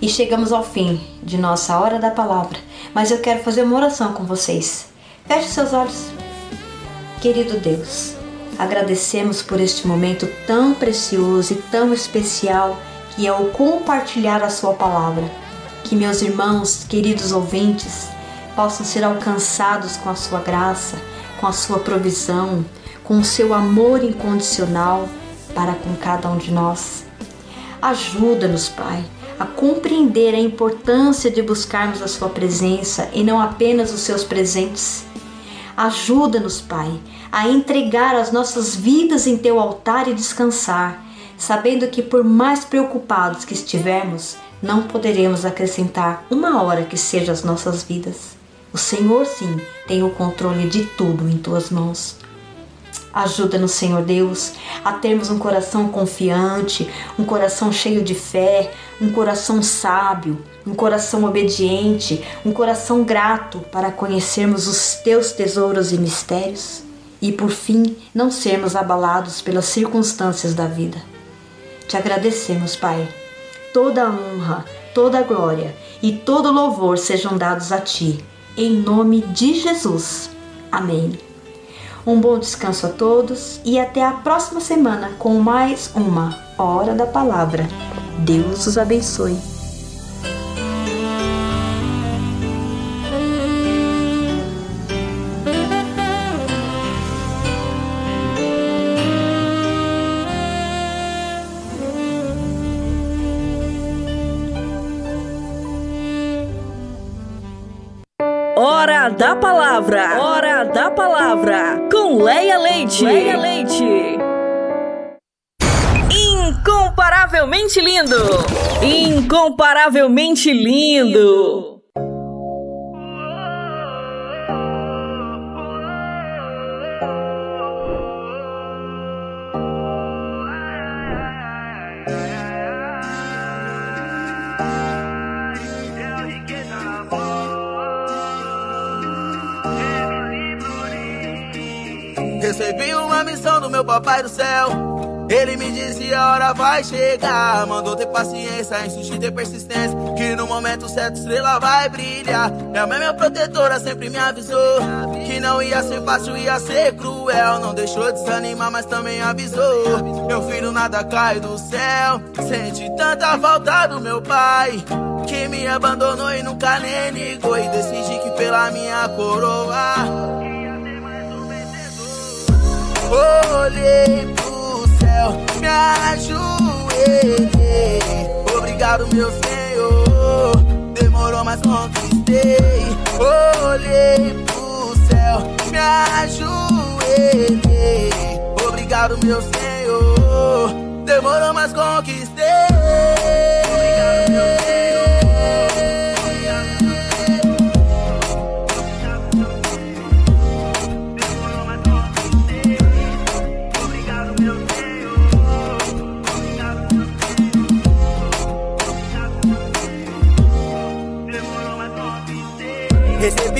E chegamos ao fim de nossa hora da palavra, mas eu quero fazer uma oração com vocês. Feche seus olhos. Querido Deus, agradecemos por este momento tão precioso e tão especial que é o compartilhar a Sua palavra. Que meus irmãos, queridos ouvintes, possam ser alcançados com a Sua graça, com a Sua provisão, com o Seu amor incondicional para com cada um de nós. Ajuda-nos, Pai, a compreender a importância de buscarmos a Sua presença e não apenas os seus presentes. Ajuda-nos, Pai, a entregar as nossas vidas em Teu altar e descansar, sabendo que, por mais preocupados que estivermos, não poderemos acrescentar uma hora que seja as nossas vidas. O Senhor, sim, tem o controle de tudo em Tuas mãos. Ajuda-nos, Senhor Deus, a termos um coração confiante, um coração cheio de fé, um coração sábio, um coração obediente, um coração grato para conhecermos os teus tesouros e mistérios e, por fim, não sermos abalados pelas circunstâncias da vida. Te agradecemos, Pai. Toda a honra, toda a glória e todo louvor sejam dados a Ti, em nome de Jesus. Amém. Um bom descanso a todos e até a próxima semana com mais uma Hora da Palavra. Deus os abençoe.
Hora da Palavra. Hora da Palavra. Com Leia Leite. Leia Leite. Incomparavelmente lindo. Incomparavelmente lindo.
Meu papai do céu Ele me dizia a hora vai chegar. Mandou ter paciência, insistir, ter persistência. Que no momento certo estrela vai brilhar. Minha mãe, minha protetora, sempre me avisou. Que não ia ser fácil, ia ser cruel. Não deixou desanimar, mas também avisou. Meu filho nada cai do céu. Sente tanta falta do meu pai. Que me abandonou e nunca nem ligou. E decidi que pela minha coroa. Olhei pro céu, me ajoelhei. Obrigado, meu Senhor. Demorou, mas conquistei. Olhei pro céu, me ajoelhei. Obrigado, meu Senhor. Demorou, mas conquistei.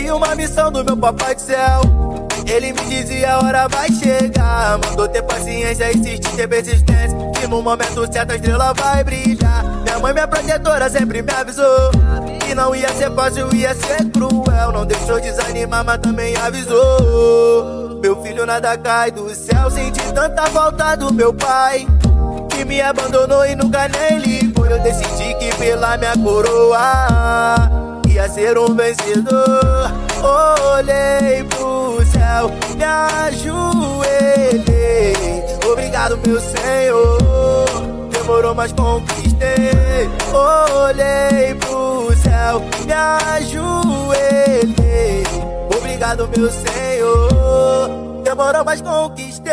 Recebi uma missão do meu papai do céu. Ele me dizia a hora vai chegar. Mandou ter paciência, insistir, ter persistência. Que no momento certo a estrela vai brilhar. Minha mãe, minha protetora, sempre me avisou. Que não ia ser fácil, ia ser cruel. Não deixou desanimar, mas também avisou. Meu filho nada cai do céu. Senti tanta falta do meu pai. Que me abandonou e nunca nem ligou. Eu decidi que pela minha coroa ia ser um vencedor. Olhei pro céu, me ajoelhei. Obrigado, meu Senhor. Demorou, mas conquistei. Olhei pro céu, me ajoelhei. Obrigado, meu Senhor. Demorou, mas conquistei.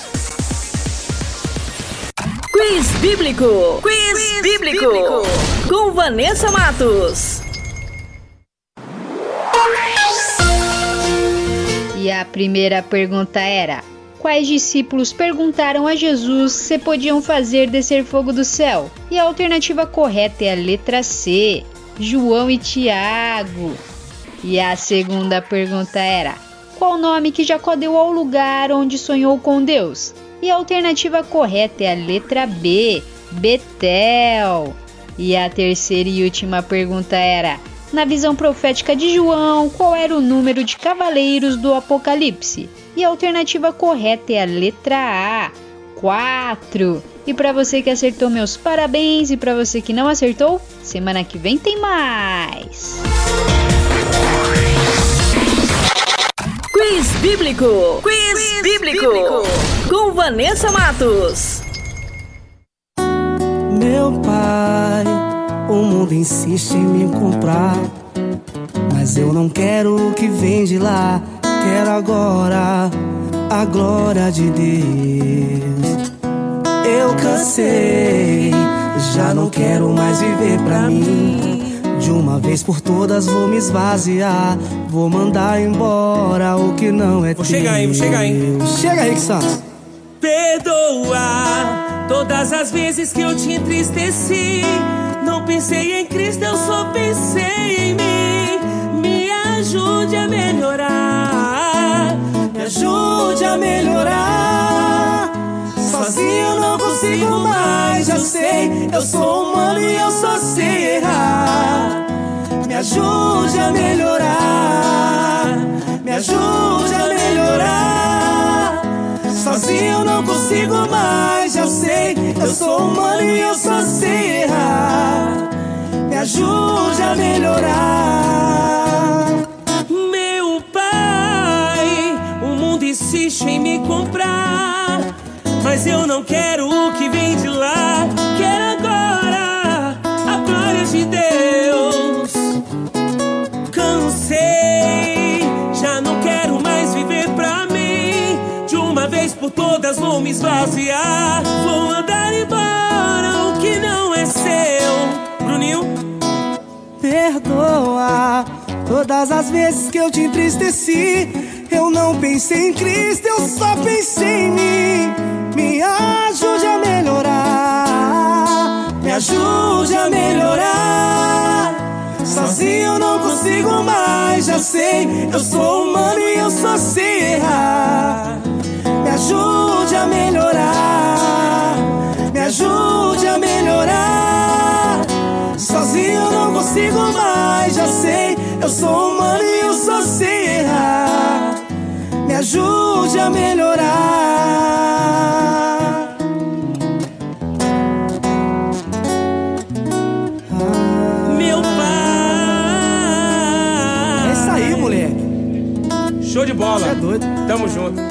Quiz Bíblico! Quiz, Quiz bíblico. bíblico! Com Vanessa Matos.
E a primeira pergunta era: Quais discípulos perguntaram a Jesus se podiam fazer descer fogo do céu? E a alternativa correta é a letra C: João e Tiago. E a segunda pergunta era: Qual nome que Jacó deu ao lugar onde sonhou com Deus? E a alternativa correta é a letra B, Betel. E a terceira e última pergunta era: na visão profética de João, qual era o número de cavaleiros do Apocalipse? E a alternativa correta é a letra A, 4. E para você que acertou, meus parabéns. E para você que não acertou, semana que vem tem mais.
Quiz Bíblico! Quiz, Quiz bíblico. bíblico! Com Vanessa Matos.
Meu pai, o mundo insiste em me comprar. Mas eu não quero o que vem de lá. Quero agora a glória de Deus. Eu cansei, já não quero mais viver pra mim. De uma vez por todas vou me esvaziar. Vou mandar embora o que não é
Vou chegar aí, vou chegar aí.
Chega, Rick Santos.
Perdoa todas as vezes que eu te entristeci. Não pensei em Cristo, eu só pensei em mim. Me ajude a melhorar.
Me ajude a melhorar. Sozinho eu não consigo mais, eu sei. Eu sou humano e eu só sei errar. Ajude a melhorar. Me ajude a melhorar. Sozinho eu não consigo mais, já sei. Eu sou humano e eu só sei errar. Me ajude a melhorar.
Meu pai, o mundo insiste em me comprar. Mas eu não quero vou me esvaziar. Vou andar embora o que não é seu. Bruninho?
Perdoa todas as vezes que eu te entristeci. Eu não pensei em Cristo, eu só pensei em mim. Me ajude a melhorar, me ajude a melhorar. Sozinho não consigo mais, já sei. Eu sou humano e eu só sei errar. Me ajude a melhorar, me ajude a melhorar. Sozinho eu não consigo mais, já sei. Eu sou humano e eu só sei errar. Me ajude a melhorar.
Meu pai.
É isso aí, moleque.
Show de bola.
Você é doido.
Tamo junto.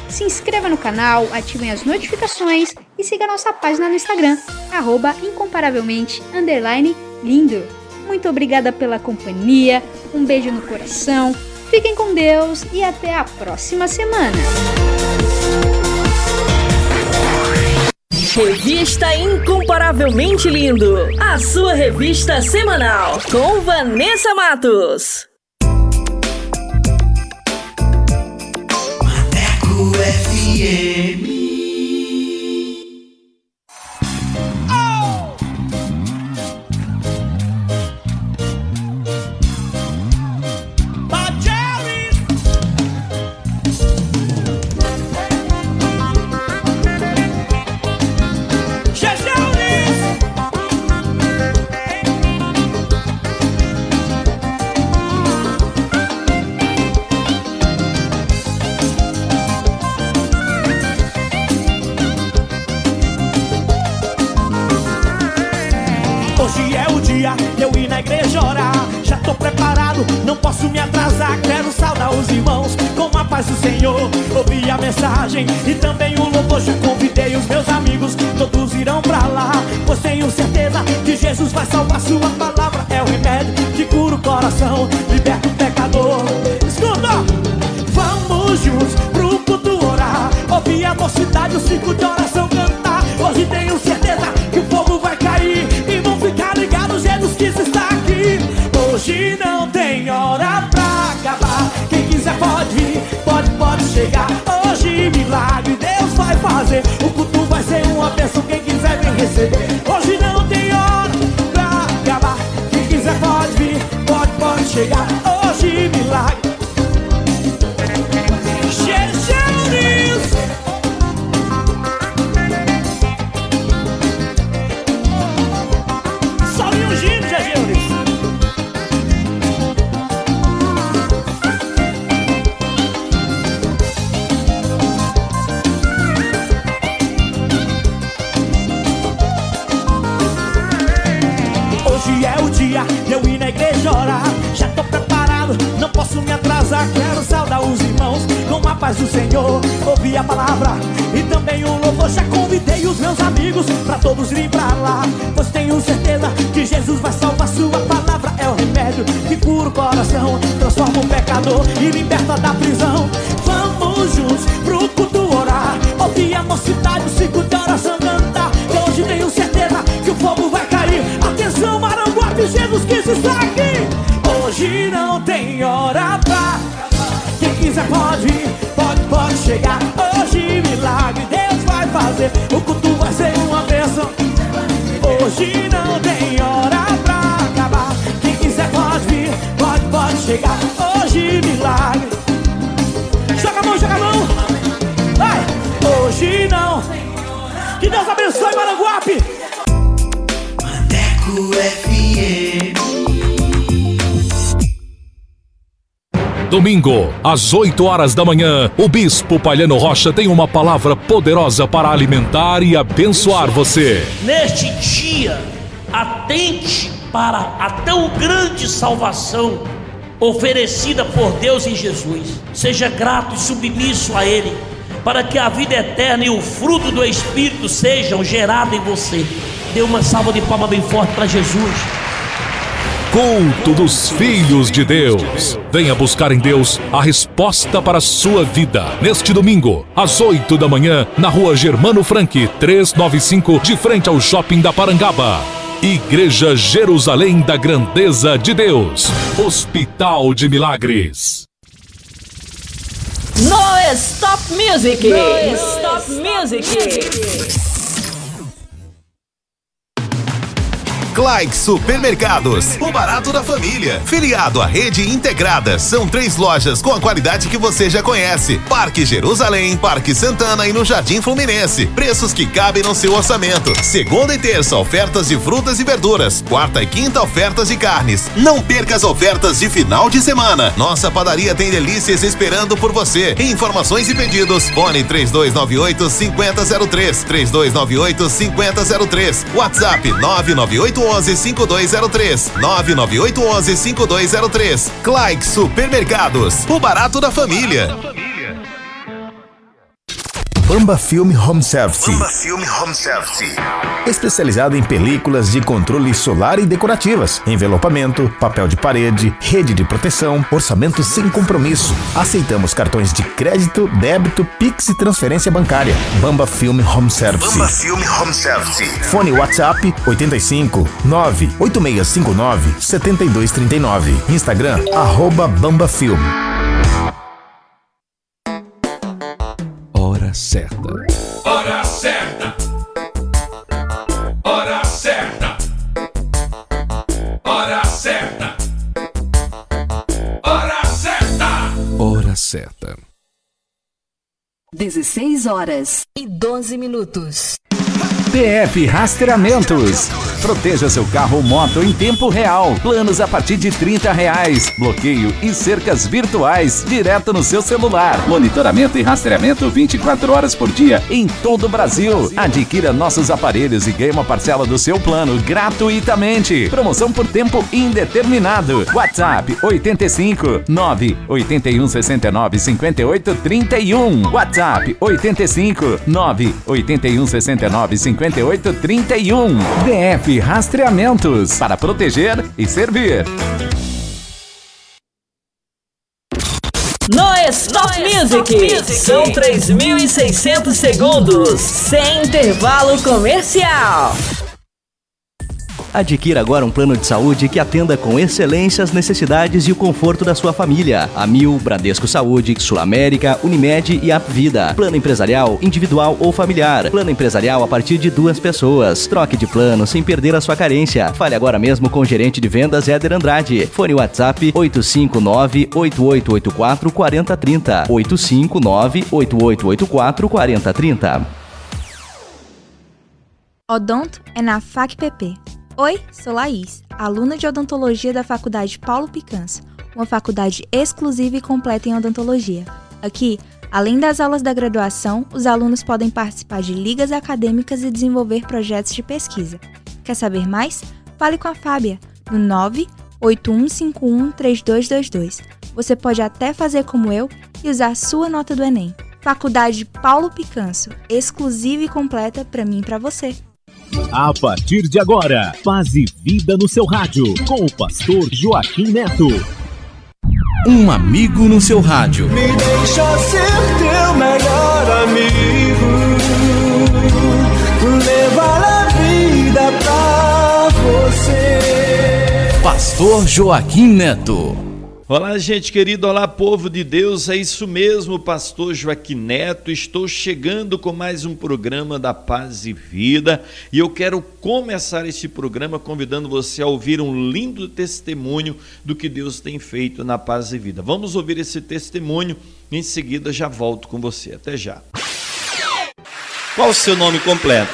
Se inscreva no canal, ativem as notificações e siga nossa página no Instagram, arroba incomparavelmente lindo. Muito obrigada pela companhia, um beijo no coração, fiquem com Deus e até a próxima semana.
Revista Incomparavelmente Lindo, a sua revista semanal com Vanessa Matos.
FM.
Jesus vai salvar sua palavra. remédio que cura o coração,
transforma o pecador e liberta da prisão. Vamos juntos pro culto orar, ouvir a mocidade, o ciclo de oração cantar. Que hoje tenho certeza que o fogo vai cair. Atenção, Maranguape, Jesus quis estar aqui. Hoje não tem hora pra quem quiser pode pode, pode chegar. Hoje milagre Deus vai fazer. O culto vai ser uma bênção. Hoje não tem hora pra acabar. Quem quiser pode vir, pode, pode chegar. Hoje milagre. Joga a mão, joga a mão. Vai. Hoje não. Que Deus abençoe Maranguape.
Maneco FM.
Domingo, às 8 horas da manhã, o Bispo Palhano Rocha tem uma palavra poderosa para alimentar e abençoar você.
Neste dia, atente para a tão grande salvação oferecida por Deus em Jesus. Seja grato e submisso a Ele, para que a vida eterna e o fruto do Espírito sejam gerados em você. Dê uma salva de palma bem forte para Jesus.
Culto dos Filhos de Deus. Venha buscar em Deus a resposta para a sua vida. Neste domingo, às 8 da manhã, na rua Germano Frank, 395, de frente ao shopping da Parangaba. Igreja Jerusalém da Grandeza de Deus. Hospital de Milagres.
No Stop Music! No Stop Music!
Clyde Supermercados, o barato da família. Filiado à rede integrada, são três lojas com a qualidade que você já conhece. Parque Jerusalém, Parque Santana e no Jardim Fluminense. Preços que cabem no seu orçamento. Segunda e terça, ofertas de frutas e verduras. Quarta e quinta, ofertas de carnes. Não perca as ofertas de final de semana. Nossa padaria tem delícias esperando por você. Informações e pedidos, fone 3298 5003. 3298 5003. WhatsApp 998 11 5203 99811 5203 Clyde Supermercados, o barato da família.
Bamba Film Home Service.
Bamba Film Home Service.
Especializado em películas de controle solar e decorativas, envelopamento, papel de parede, rede de proteção, orçamento sem compromisso. Aceitamos cartões de crédito, débito, Pix e transferência bancária. Bamba Film Home Service.
Bamba Film Home Service.
Fone WhatsApp 85 98659 7239. Instagram arroba Bamba Film.
Hora certa.
Hora certa. Hora certa. Hora certa. Hora certa.
Hora certa.
16 horas e 12 minutos.
PF Rastreamentos. Proteja seu carro ou moto em tempo real. Planos a partir de 30 reais. Bloqueio e cercas virtuais direto no seu celular. Monitoramento e rastreamento 24 horas por dia em todo o Brasil. Adquira nossos aparelhos e ganhe uma parcela do seu plano gratuitamente. Promoção por tempo indeterminado. WhatsApp 85 9 81 69 58 31. WhatsApp 85 9 81 69 58 31. DF Rastreamentos para proteger e servir.
No Stop Music, são 3.600 segundos, sem intervalo comercial.
Adquira agora um plano de saúde que atenda com excelência as necessidades e o conforto da sua família. A Mil, Bradesco Saúde, Sul América, Unimed e Apvida. Plano empresarial, individual ou familiar. Plano empresarial a partir de duas pessoas. Troque de plano sem perder a sua carência. Fale agora mesmo com o gerente de vendas Éder Andrade. Fone WhatsApp 859-8884-4030. 859-8884-4030.
Odonto é na FACPP. Oi, sou Laís, aluna de odontologia da Faculdade Paulo Picanso, uma faculdade exclusiva e completa em odontologia. Aqui, além das aulas da graduação, os alunos podem participar de ligas acadêmicas e desenvolver projetos de pesquisa. Quer saber mais? Fale com a Fábia no 981513222. Você pode até fazer como eu e usar sua nota do Enem. Faculdade Paulo Picanso, exclusiva e completa para mim e para você.
A partir de agora, paz e vida no seu rádio, com o pastor Joaquim Neto. Um amigo no seu rádio.
Me deixa ser teu melhor amigo. Levar a vida pra você.
Pastor Joaquim Neto.
Olá, gente querida, olá, povo de Deus, é isso mesmo, Pastor Joaquim Neto. Estou chegando com mais um programa da Paz e Vida e eu quero começar este programa convidando você a ouvir um lindo testemunho do que Deus tem feito na Paz e Vida. Vamos ouvir esse testemunho e em seguida já volto com você. Até já. Qual o seu nome completo?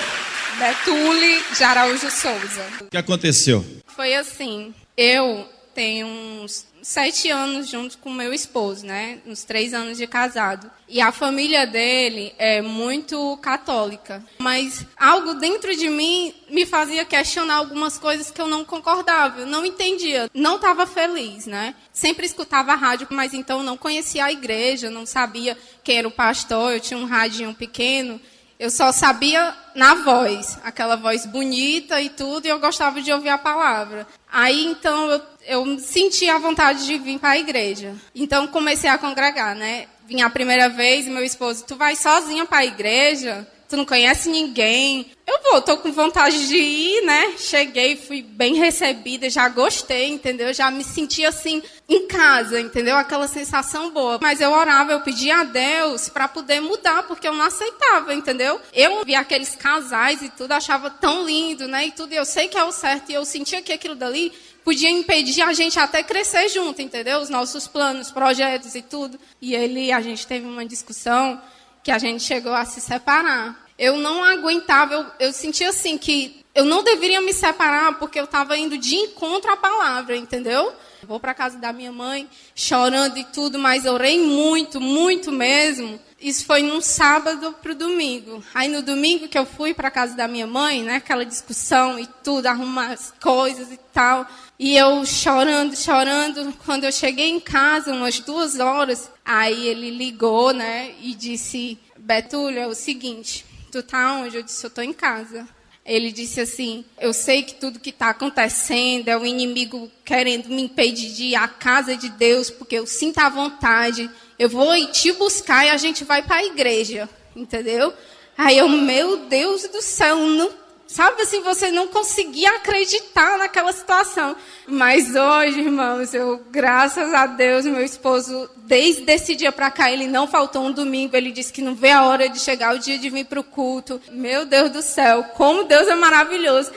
Betule de Araújo Souza.
O que aconteceu?
Foi assim, eu tenho uns sete anos junto com meu esposo, né? Uns três anos de casado. E a família dele é muito católica. Mas algo dentro de mim me fazia questionar algumas coisas que eu não concordava, eu não entendia, não estava feliz, né? Sempre escutava rádio, mas então não conhecia a igreja, não sabia quem era o pastor, eu tinha um radinho pequeno. Eu só sabia na voz, aquela voz bonita e tudo, e eu gostava de ouvir a palavra. Aí então eu, eu senti a vontade de vir para a igreja. Então comecei a congregar, né? Vim a primeira vez e meu esposo, tu vai sozinha para a igreja? Tu não conhece ninguém? Eu vou, tô com vontade de ir, né? Cheguei, fui bem recebida, já gostei, entendeu? Já me senti assim em casa, entendeu? Aquela sensação boa. Mas eu orava, eu pedia a Deus para poder mudar, porque eu não aceitava, entendeu? Eu via aqueles casais e tudo, achava tão lindo, né? E tudo, e eu sei que é o certo, e eu sentia que aquilo dali podia impedir a gente até crescer junto, entendeu? Os nossos planos, projetos e tudo. E ele, a gente teve uma discussão que a gente chegou a se separar. Eu não aguentava, eu, eu sentia assim que eu não deveria me separar porque eu estava indo de encontro à palavra, entendeu? Vou para casa da minha mãe, chorando e tudo, mas orei muito, muito mesmo. Isso foi num sábado para o domingo. Aí no domingo que eu fui para casa da minha mãe, né, aquela discussão e tudo, arrumar as coisas e tal. E eu chorando, chorando. Quando eu cheguei em casa, umas duas horas, aí ele ligou, né, e disse: Betúlia, é o seguinte, tu tá onde? Eu disse: eu tô em casa. Ele disse assim: Eu sei que tudo que está acontecendo é o inimigo querendo me impedir de ir à casa de Deus, porque eu sinto a vontade. Eu vou te buscar e a gente vai para a igreja, entendeu? Aí eu, meu Deus do céu, não Sabe assim, você não conseguia acreditar naquela situação. Mas hoje, irmãos, eu, graças a Deus, meu esposo, desde esse dia para cá, ele não faltou um domingo. Ele disse que não vê a hora de chegar o dia de vir para o culto. Meu Deus do céu, como Deus é maravilhoso.